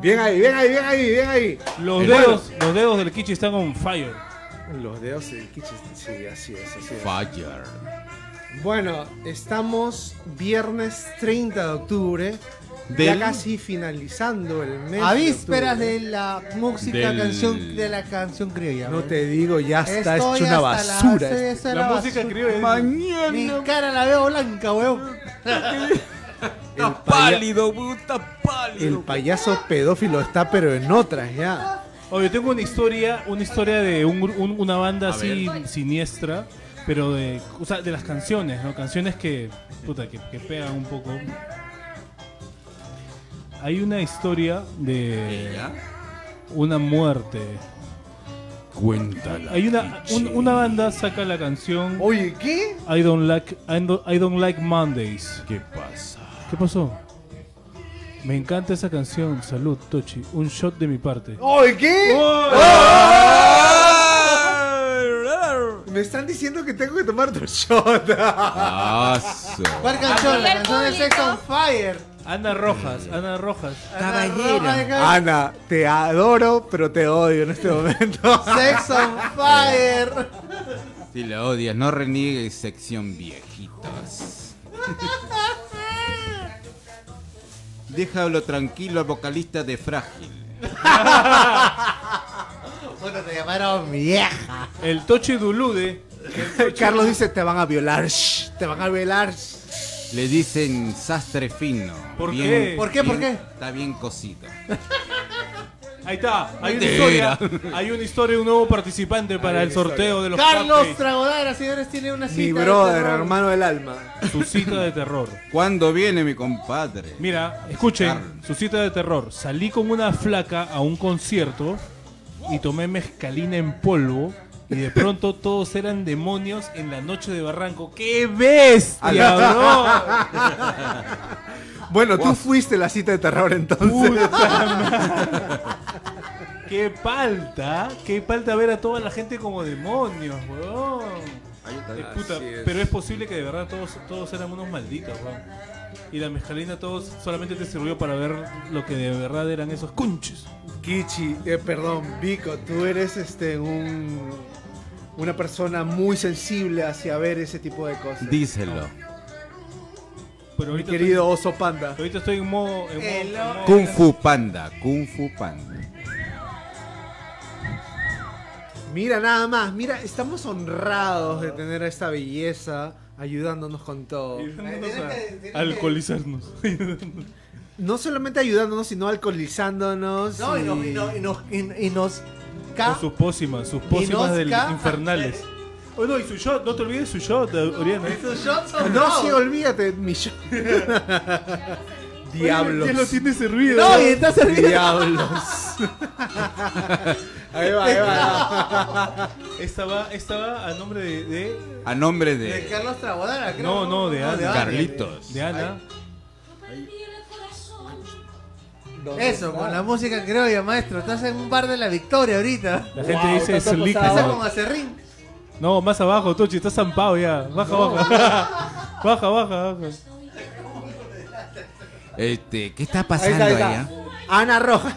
Bien ahí, bien ahí, bien ahí, bien ahí. Los dedos, los dedos del Kichi están on fire. los dedos del Kichi, sí, así es, así es. Fire. Bueno, estamos viernes 30 de octubre, ya casi finalizando el mes. A de vísperas de la música Del- canción de la canción criolla. No te digo, ya está Estoy hecho una la- basura. La la música basura. criolla. Mi cara la veo blanca, weón. el, paya- puta pálido. el payaso pedófilo está, pero en otras ya. Oye, tengo una historia, una historia de un gru- un- una banda A así siniestra, pero de, o sea, de las canciones, ¿no? Canciones que, puta, que, que pegan un poco. Hay una historia de una muerte. Cuéntala. Hay una, un- una banda saca la canción Oye, ¿qué? I don't like I don't, I don't like Mondays. ¿Qué pasa? ¿Qué pasó? Me encanta esa canción. Salud, Tochi. Un shot de mi parte. Oye, ¿qué? Me están diciendo que tengo que tomar tu shot. Aso. ¿Cuál canción? La canción de Sex on Fire. Ana Rojas, Ana Rojas. Caballera. Ana, te adoro, pero te odio en este momento. Sex on Fire. Si la odias, no reniegues sección viejitos. Déjalo tranquilo al vocalista de Frágil. Bueno, te llamaron vieja. El Tochi Dulude. Carlos dice, te van a violar, shh, te van a violar. shh". Le dicen sastre fino. ¿Por Bien- qué? ¿Por qué? ¿Por bien- qué? Está bien cosido. Ahí está. Hay una De historia. Hay una historia de un nuevo participante para el sorteo de los Carlos cupcakes. Tragodara, señores, tiene una cita. Mi de brother, terror. hermano del alma. Su cita de terror. ¿Cuándo viene mi compadre? Mira, escuchen, su cita de terror. Salí con una flaca a un concierto y tomé mezcalina en polvo y de pronto todos eran demonios en la noche de Barranco. ¡Qué bestia, bro! Bueno, tú fuiste la cita de terror entonces. ¡Qué palta! ¡Qué palta ver a toda la gente como demonios, weón! Eh, puta, pero es posible que de verdad todos, todos eran unos malditos, weón. Y la mezcalina todos solamente te sirvió para ver lo que de verdad eran esos cunches. Kichi, eh, perdón, Vico, tú eres este un una persona muy sensible hacia ver ese tipo de cosas. Díselo. Pero Mi querido oso panda. Ahorita estoy en modo. En modo- El en modo- Kung Fu Panda. Kung Fu Panda. Mira nada más, mira, estamos honrados de tener a esta belleza ayudándonos con todo. Ayudándonos a alcoholizarnos. No solamente ayudándonos, sino alcoholizándonos. No, y, y- nos- y nos- y nos, Con sus pócimas, sus pócimas del infernales. Oh, no, y su shot, no te olvides su shot, Oriana. Sus shots son No, bravos. sí, olvídate, mi shot. Diablos. ¿Quién lo tiene servido? No, y está servido. Diablos. ahí va, ahí va. Esta va, esta va a nombre de, de, A nombre De de Carlos Trabodara, creo. No, no, de Ana. Carlitos. de Ana. Eso, con la música criolla, maestro. Estás en un bar de la victoria ahorita. La gente Wow, dice tanto. Estás como acerrín. No, más abajo, Tochi, está zampado ya. Baja, baja. baja, baja, baja. Este, ¿qué está Ahí pasando está, ahí está. Ana Roja,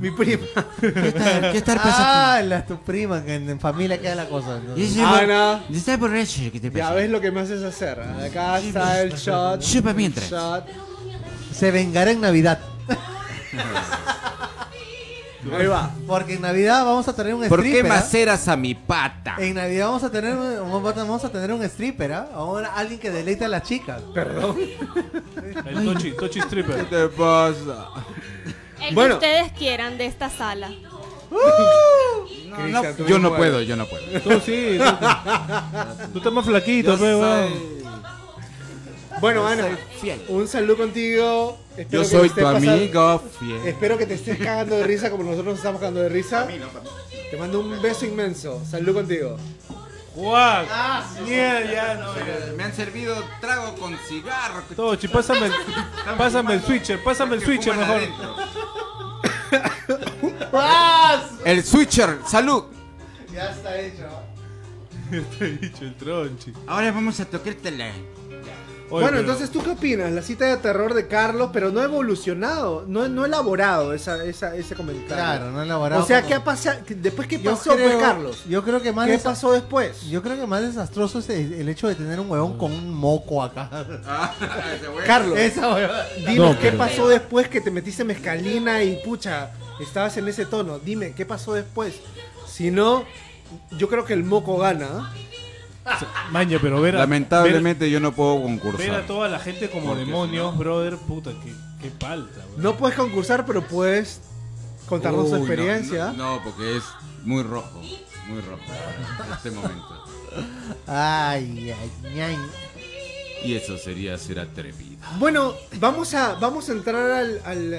mi prima. ¿Qué está, qué está Ah, la tu prima, que en, en familia queda la cosa. ¿no? Ana, Está borracho, ¿qué te ya ves lo que me haces hacer. Acá está el shot. Chupa mientras. Shot. Se vengará en Navidad. Ahí va. Porque en Navidad vamos a tener un ¿Por qué stripper. ¿ah? maceras a mi pata? En Navidad vamos a tener vamos a tener un stripper, ¿ah? Ahora alguien que deleite a las chicas. Perdón. El Tochi, Tochi ¿Qué Stripper. te pasa? El Bueno. que ustedes quieran de esta sala. No, Cristian, no, tú yo no puedo, yo no puedo. Tú sí. Tú, tú estás más flaquito, Yo pe, weón. Bueno, Ana, un saludo contigo. Espero Yo soy tu amigo fiel. Espero que te estés cagando de risa como nosotros nos estamos cagando de risa. Te mando un beso inmenso. Salud contigo. Ya no. ya. Me han servido trago con cigarro. Tochi, pásame el, pásame el switcher, pásame el switcher mejor. El switcher, salud. Ya está hecho. Te he dicho el tronchi. Ahora vamos a tocártela. Oye, bueno, pero- entonces, ¿tú qué opinas? La cita de terror de Carlos, pero no ha evolucionado, no, no ha elaborado esa, esa, ese comentario. Claro, no elaborado. O sea, como- ¿qué ha pasado? ¿Después qué pasó, creo- pues, Carlos? Yo creo que más ¿Qué desa- pasó después? Yo creo que más desastroso es el, el hecho de tener un huevón con un moco acá. Carlos, Esa huevada. dime, No, ¿qué pero- pasó después que te metiste mezcalina y pucha, estabas en ese tono? Dime, ¿qué pasó después? Si no, yo creo que el moco gana. ¿eh? Maña, pero ver a, Lamentablemente yo no puedo ver, ver a concursar. toda la gente como Porque demonios, brother, puta, qué, qué palta, weón. No puedes concursar, pero puedes contarnos tu no, experiencia. No, no, porque es muy rojo. Muy rojo en este momento. Ay, ay, ay. Y eso sería ser atrevido. Bueno, vamos a, vamos a entrar al, al,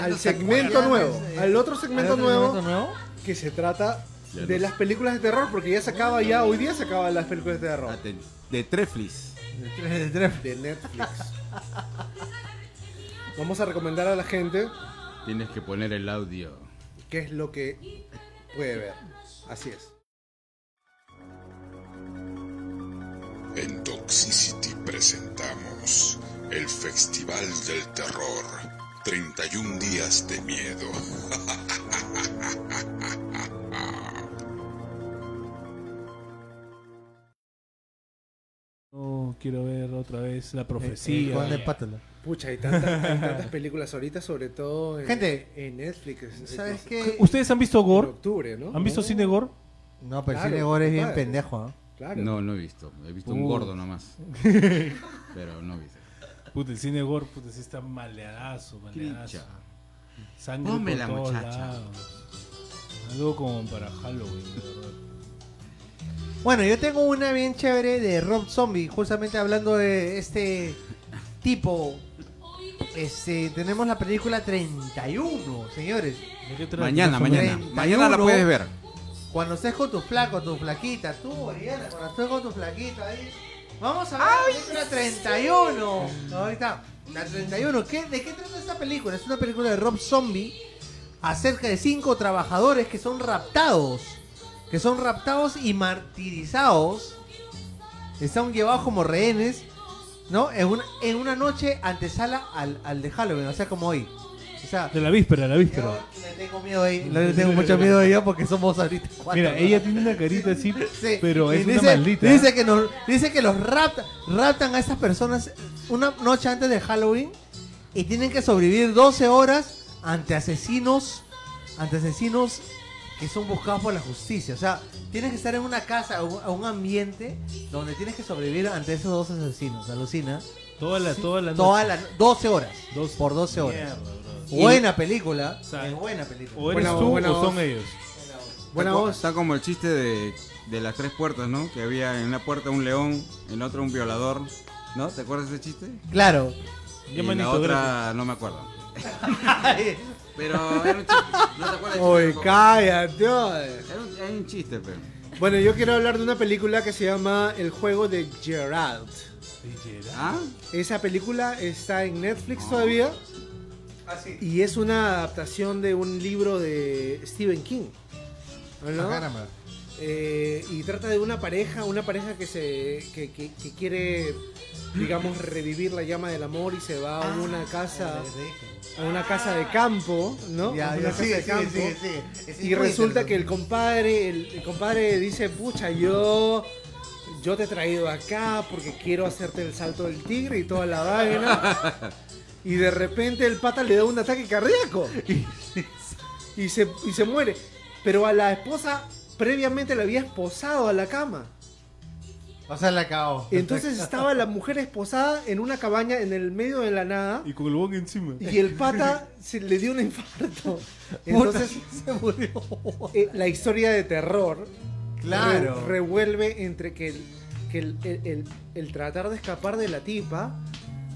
al segmento nuevo. Al otro segmento ¿Hay otro nuevo segmento nuevo? que se trata Ya de no las películas de terror, porque ya se acaba ya, hoy día se acaban las películas de terror. De, de Treflis. De. De Netflix. Vamos a recomendar a la gente Tienes que poner el audio. qué es lo que puede ver. Así es. En Toxicity presentamos el Festival del Terror. 31 días de miedo. No, quiero ver otra vez la El profecía. Juan de Pátala. Pucha, hay tantas, hay tantas películas ahorita, sobre todo en, Gente, en Netflix. Es- ¿Sabes es- qué? ¿Ustedes han visto En Gore? octubre, ¿no? ¿Han visto cine Gore? No, pero el Claro, cine gore es bien pendejo, ¿ah? Claro. No, no he visto. He visto un gordo nomás. Pero no he visto. Puta, el cine Gore, puta, sí está maleadazo, maleadazo. Sangre Pónmela, por todos muchacha. lados. Algo como para Halloween, de verdad. Bueno, yo tengo una bien chévere de Rob Zombie, justamente hablando de este tipo. Este, tenemos la película 31, señores. Mañana, mañana. 31. Mañana la puedes ver. Cuando estés con tu flaco, tu flaquita, tú, Oriana, cuando estés con tu flaquita ahí. Vamos a ver la película 31. Ahorita, la 31. ¿Qué, ¿De qué trata esta película? Es una película de Rob Zombie acerca de cinco trabajadores que son raptados. Que son raptados y martirizados. Están llevados como rehenes, ¿no? En una, en una noche antesala al, al de Halloween, o sea, como hoy. O sea, De la víspera, la víspera. yo le tengo miedo ahí, le tengo mucho miedo a ella porque somos ahorita cuatro. Mira, ella tiene una carita así, Sí, pero es una dice, maldita. Dice que, nos, dice que los rapta- raptan a estas personas una noche antes de Halloween y tienen que sobrevivir 12 horas ante asesinos, ante asesinos que son buscados por la justicia. O sea, tienes que estar en una casa, o un, a un ambiente donde tienes que sobrevivir ante esos dos asesinos. Alucina. Toda la, toda la Toda la 12 horas. Por 12 horas. Mierda. Buena película. O sea, es buena película. O eres Buena- tú buena o son voz. ellos. Buena voz. está como el chiste de, de las tres puertas, ¿no? Que había en una puerta un león, en la otra un violador ¿No? ¿Te acuerdas de ese chiste? Claro. Y Ya la otra no me acuerdo. Pero era un chiste. ¿No te acuerdas Oye, chiste? cállate. oye. Era un, era un chiste, pero. Bueno, yo quiero hablar de una película que se llama El juego de Gerald. ¿Ah? Esa película está en Netflix todavía y es una adaptación de un libro de Stephen King. ¿no? Ah, caramba. Eh, y trata de una pareja, una pareja que se que, que- que quiere, digamos, revivir la llama del amor y se va a una casa, a una casa de campo, ¿no? Ya, A una ya, casa sigue, de campo. sigue, sigue. Es Y resulta que el compadre, el, el compadre dice, pucha, yo, yo te he traído acá porque quiero hacerte el salto del tigre y toda la vaina. y de repente el pata le da un ataque cardíaco. y, se, y se muere. Pero a la esposa previamente la había esposado a la cama. O sea, la acabó. Entonces estaba la mujer esposada en una cabaña en el medio de la nada. Y con el bong encima. Y el pata se le dio un infarto. Entonces se murió. eh, la historia de terror Claro. re- revuelve entre que, el, que el, el- el- el tratar de escapar de la tipa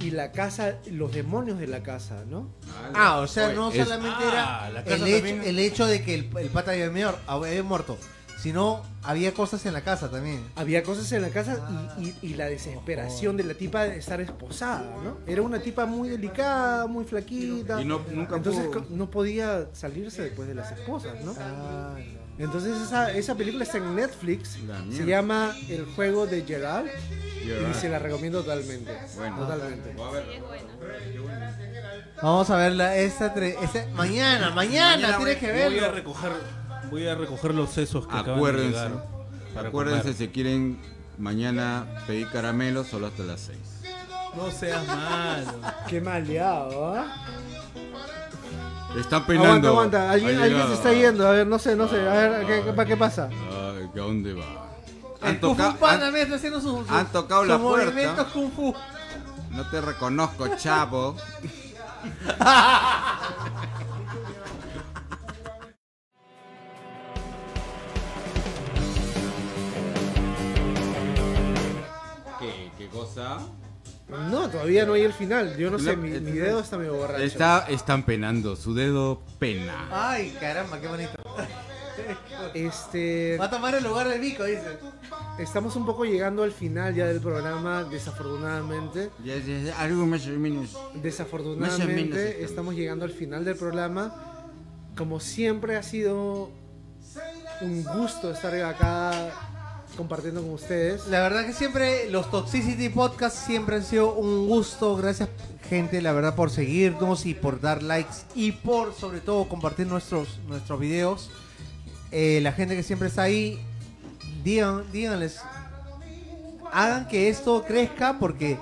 y la casa, los demonios de la casa, ¿no? Ah, o sea, no es- solamente Ah, la era casa el hecho, también. el hecho de que el, el pata había, había muerto, sino había cosas en la casa también. Había cosas en la casa y, y- y la desesperación de la tipa de estar esposada, ¿no? Era una tipa muy delicada, muy flaquita. Y no- nunca Entonces pudo- no podía salirse después de las esposas, ¿no? Ah, Entonces esa, esa película está en Netflix, La se llama El juego de Gerald y se la recomiendo totalmente. Bueno. Totalmente. Vamos a verla esta, esta- mañana, mañana, Mañana tienes voy- que Voy a verlo. recoger, voy a recoger los sesos que acaban de Acuérdense. llegar. Acuérdense comer. si quieren mañana pedir caramelos solo hasta las 6. No seas malo. Qué maleado, ¿ah? Están Aguanta, penando. aguanta. Alguien, Ha alguien llegado. se está yendo. A ver, no sé, no sé. A ver, ¿qué, qué, qué pasa? Ay, ¿A dónde va? Han, Kung Fu toca- Panda han- mira, está haciendo sus, sus- han tocado la puerta. Kung Fu. No te reconozco, chavo. cosa? No, todavía no hay el final. Yo no sé, mi, eh, mi dedo está medio borracho. Está, están penando, su dedo pena. Ay, caramba, qué bonito. Este, Va a tomar el lugar del Vico, dice. estamos un poco llegando al final ya del programa, desafortunadamente. Ya, ya, ya, algo más o menos. Más o menos Desafortunadamente estamos. estamos llegando al final del programa. Como siempre ha sido un gusto estar acá compartiendo con ustedes. La verdad que siempre los Toxicity Podcasts siempre han sido un gusto. Gracias, gente, la verdad, por seguirnos y por dar likes y por, sobre todo, compartir nuestros, nuestros videos. Eh, la gente que siempre está ahí, digan, díganles, hagan que esto crezca porque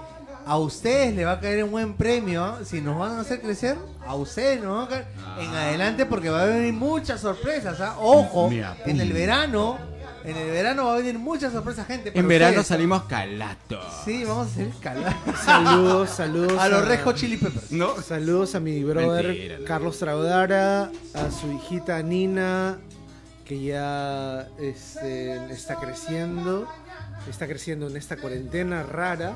a ustedes le va a caer un buen premio. ¿ah? Si nos van a hacer crecer, a ustedes nos van a caer en adelante porque va a venir muchas sorpresas. ¿ah? Ojo, en el verano, en el verano va a venir muchas sorpresas, gente. En verano ustedes, salimos calatos. Sí, vamos a hacer escalar. Saludos, saludos. A los Red Hot Chili Peppers. ¿No? Saludos a mi brother Mentira. Carlos Traudara, a su hijita Nina, que ya este, está creciendo, está creciendo en esta cuarentena rara,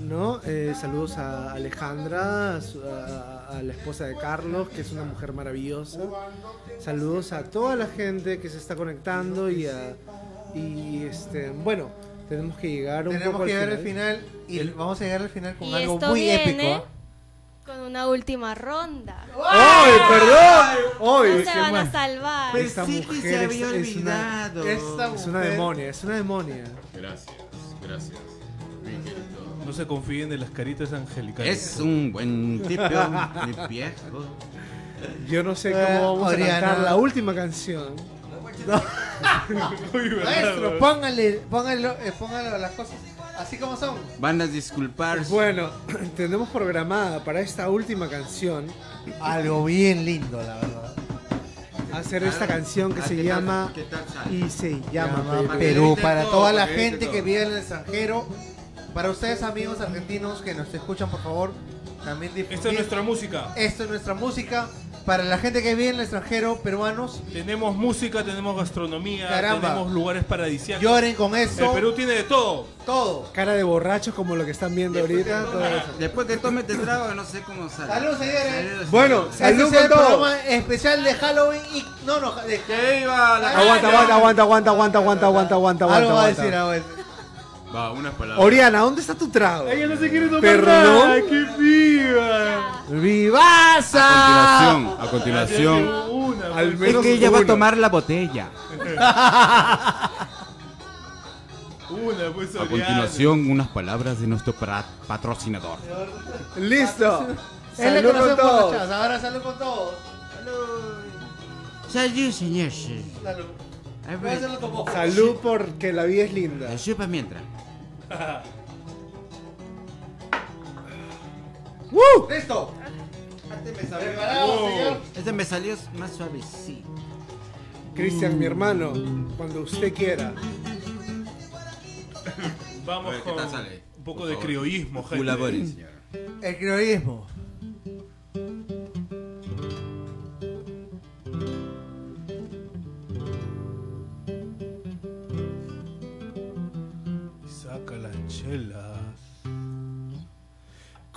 ¿no? Eh, saludos a Alejandra, a, su- a- a la esposa de Carlos, que es una mujer maravillosa. Saludos a toda la gente que se está conectando y a, y este, bueno, tenemos que llegar un Tenemos poco que al llegar al final. final y vamos a llegar al final con Y algo esto muy viene épico. ¿ah? con una última ronda. ¡Ay, perdón! ¡Ay, No se van a salvar. Esta mujer es, es una, Esta es una demonia, es una demonia. Gracias, gracias. No se confíen en las caritas angelicales. Es un buen tipo, mi viejo. Yo no sé Eh, cómo vamos Oriana. a cantar la última canción. Maestro, póngale, póngalo, eh, póngalo las cosas así como son. Van a disculpar. Bueno, tenemos programada para esta última canción Algo bien lindo, la verdad. hacer esta canción que Ah, se ¿qué tal- llama qué tal y se llama Llama Perú. Para toda la gente que vive en el extranjero. Para ustedes amigos argentinos que nos escuchan, por favor, también difundir. Esta es nuestra música. Esto es nuestra música. para la gente que vive en el extranjero, peruanos, Tenemos música, tenemos gastronomía, Caramba. tenemos lugares paradisíacos. lloren con El eso. Perú tiene de todo. Todo. Cara de borrachos como lo que están viendo ahorita. todo eso. Después que tome este trago, no sé cómo sale. Salud, señores. Salud. Bueno, Este salud es el todo. programa especial de Halloween y... No, no, de... Que iba la Aguanta, aguanta, aguanta, aguanta, aguanta, aguanta, aguanta, aguanta, Algo aguanta. va a decir, algo va a decir. Va, unas palabras. Oriana, ¿dónde está tu trago? Ella no se quiere tomar Perdón. nada. ¡Qué viva! ¡Vivaza! A continuación, a continuación. Una, Al pues. menos ella va a tomar la botella. Una, pues, A continuación, unas palabras de nuestro patrocinador. Listo. Es que Salud con hacemos todo. muchachas. Ahora salud con todos. Salud. Salud, señor. Salud. Salud porque la vida es linda. chupa mientras. ¡Listo! Preparado, señor. Este me salió más suavecito. Cristian, mi hermano, cuando usted quiera. Vamos A ver, ¿qué con tal sale? un poco Por de favor. criollismo, gente. Señor. El criollismo.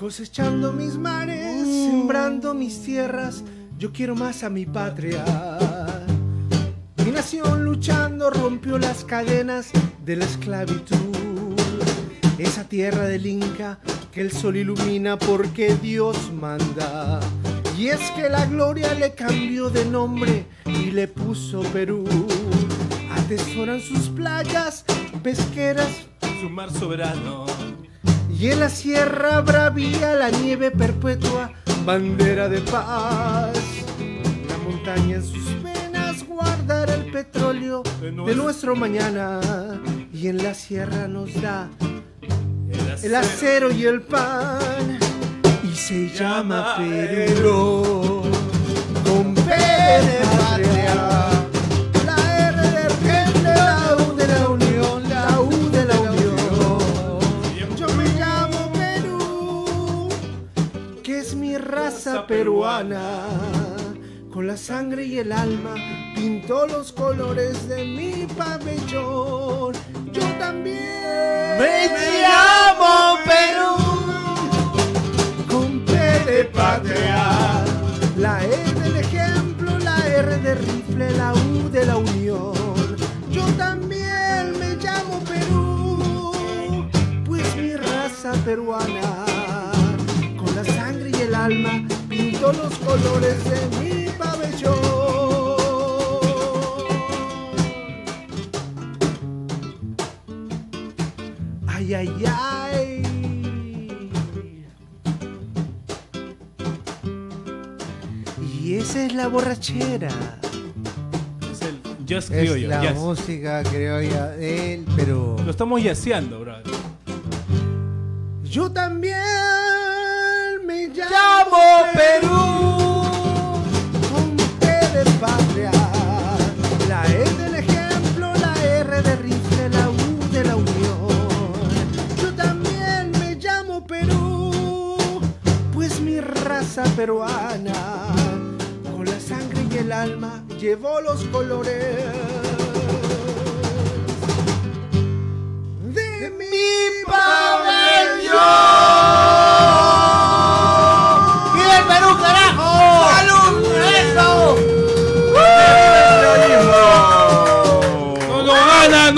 Cosechando mis mares, sembrando mis tierras, yo quiero más a mi patria. Mi nación luchando rompió las cadenas de la esclavitud. Esa tierra del Inca que el sol ilumina porque Dios manda. Y es que la gloria le cambió de nombre y le puso Perú. Atesoran sus playas pesqueras Su mar soberano. Y en la sierra bravía la nieve perpetua, bandera de paz. La montaña en sus venas guardará el petróleo De nuestro- mañana. Y en la sierra nos da El acero y el pan. Y se llama Perú. Con patria. Peruana. Con la sangre y el alma pintó los colores de mi pabellón. Yo también ¡Me llamo Perú! con P de patria. La E del ejemplo, la R de rifle, la U de la unión. Yo también me llamo Perú, pues mi raza peruana, los colores de mi pabellón. Ay, ay, ay. Y esa es la borrachera. Es el jazz Es criollo. la jazz. música criolla del Perú. Lo estamos yaceando, brother. Yo también me llamo, ¡Llamo Perú! Con de patria, la E del ejemplo, la R de rifle, la U de la unión. Yo también me llamo Perú, pues mi raza peruana, con la sangre y el alma, llevó los colores de mi pabellón.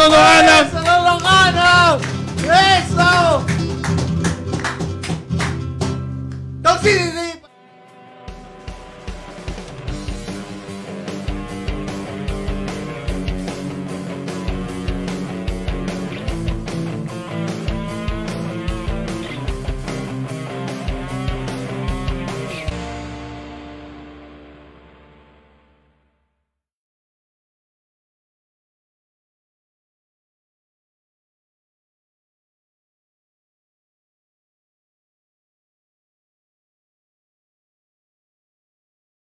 mundo.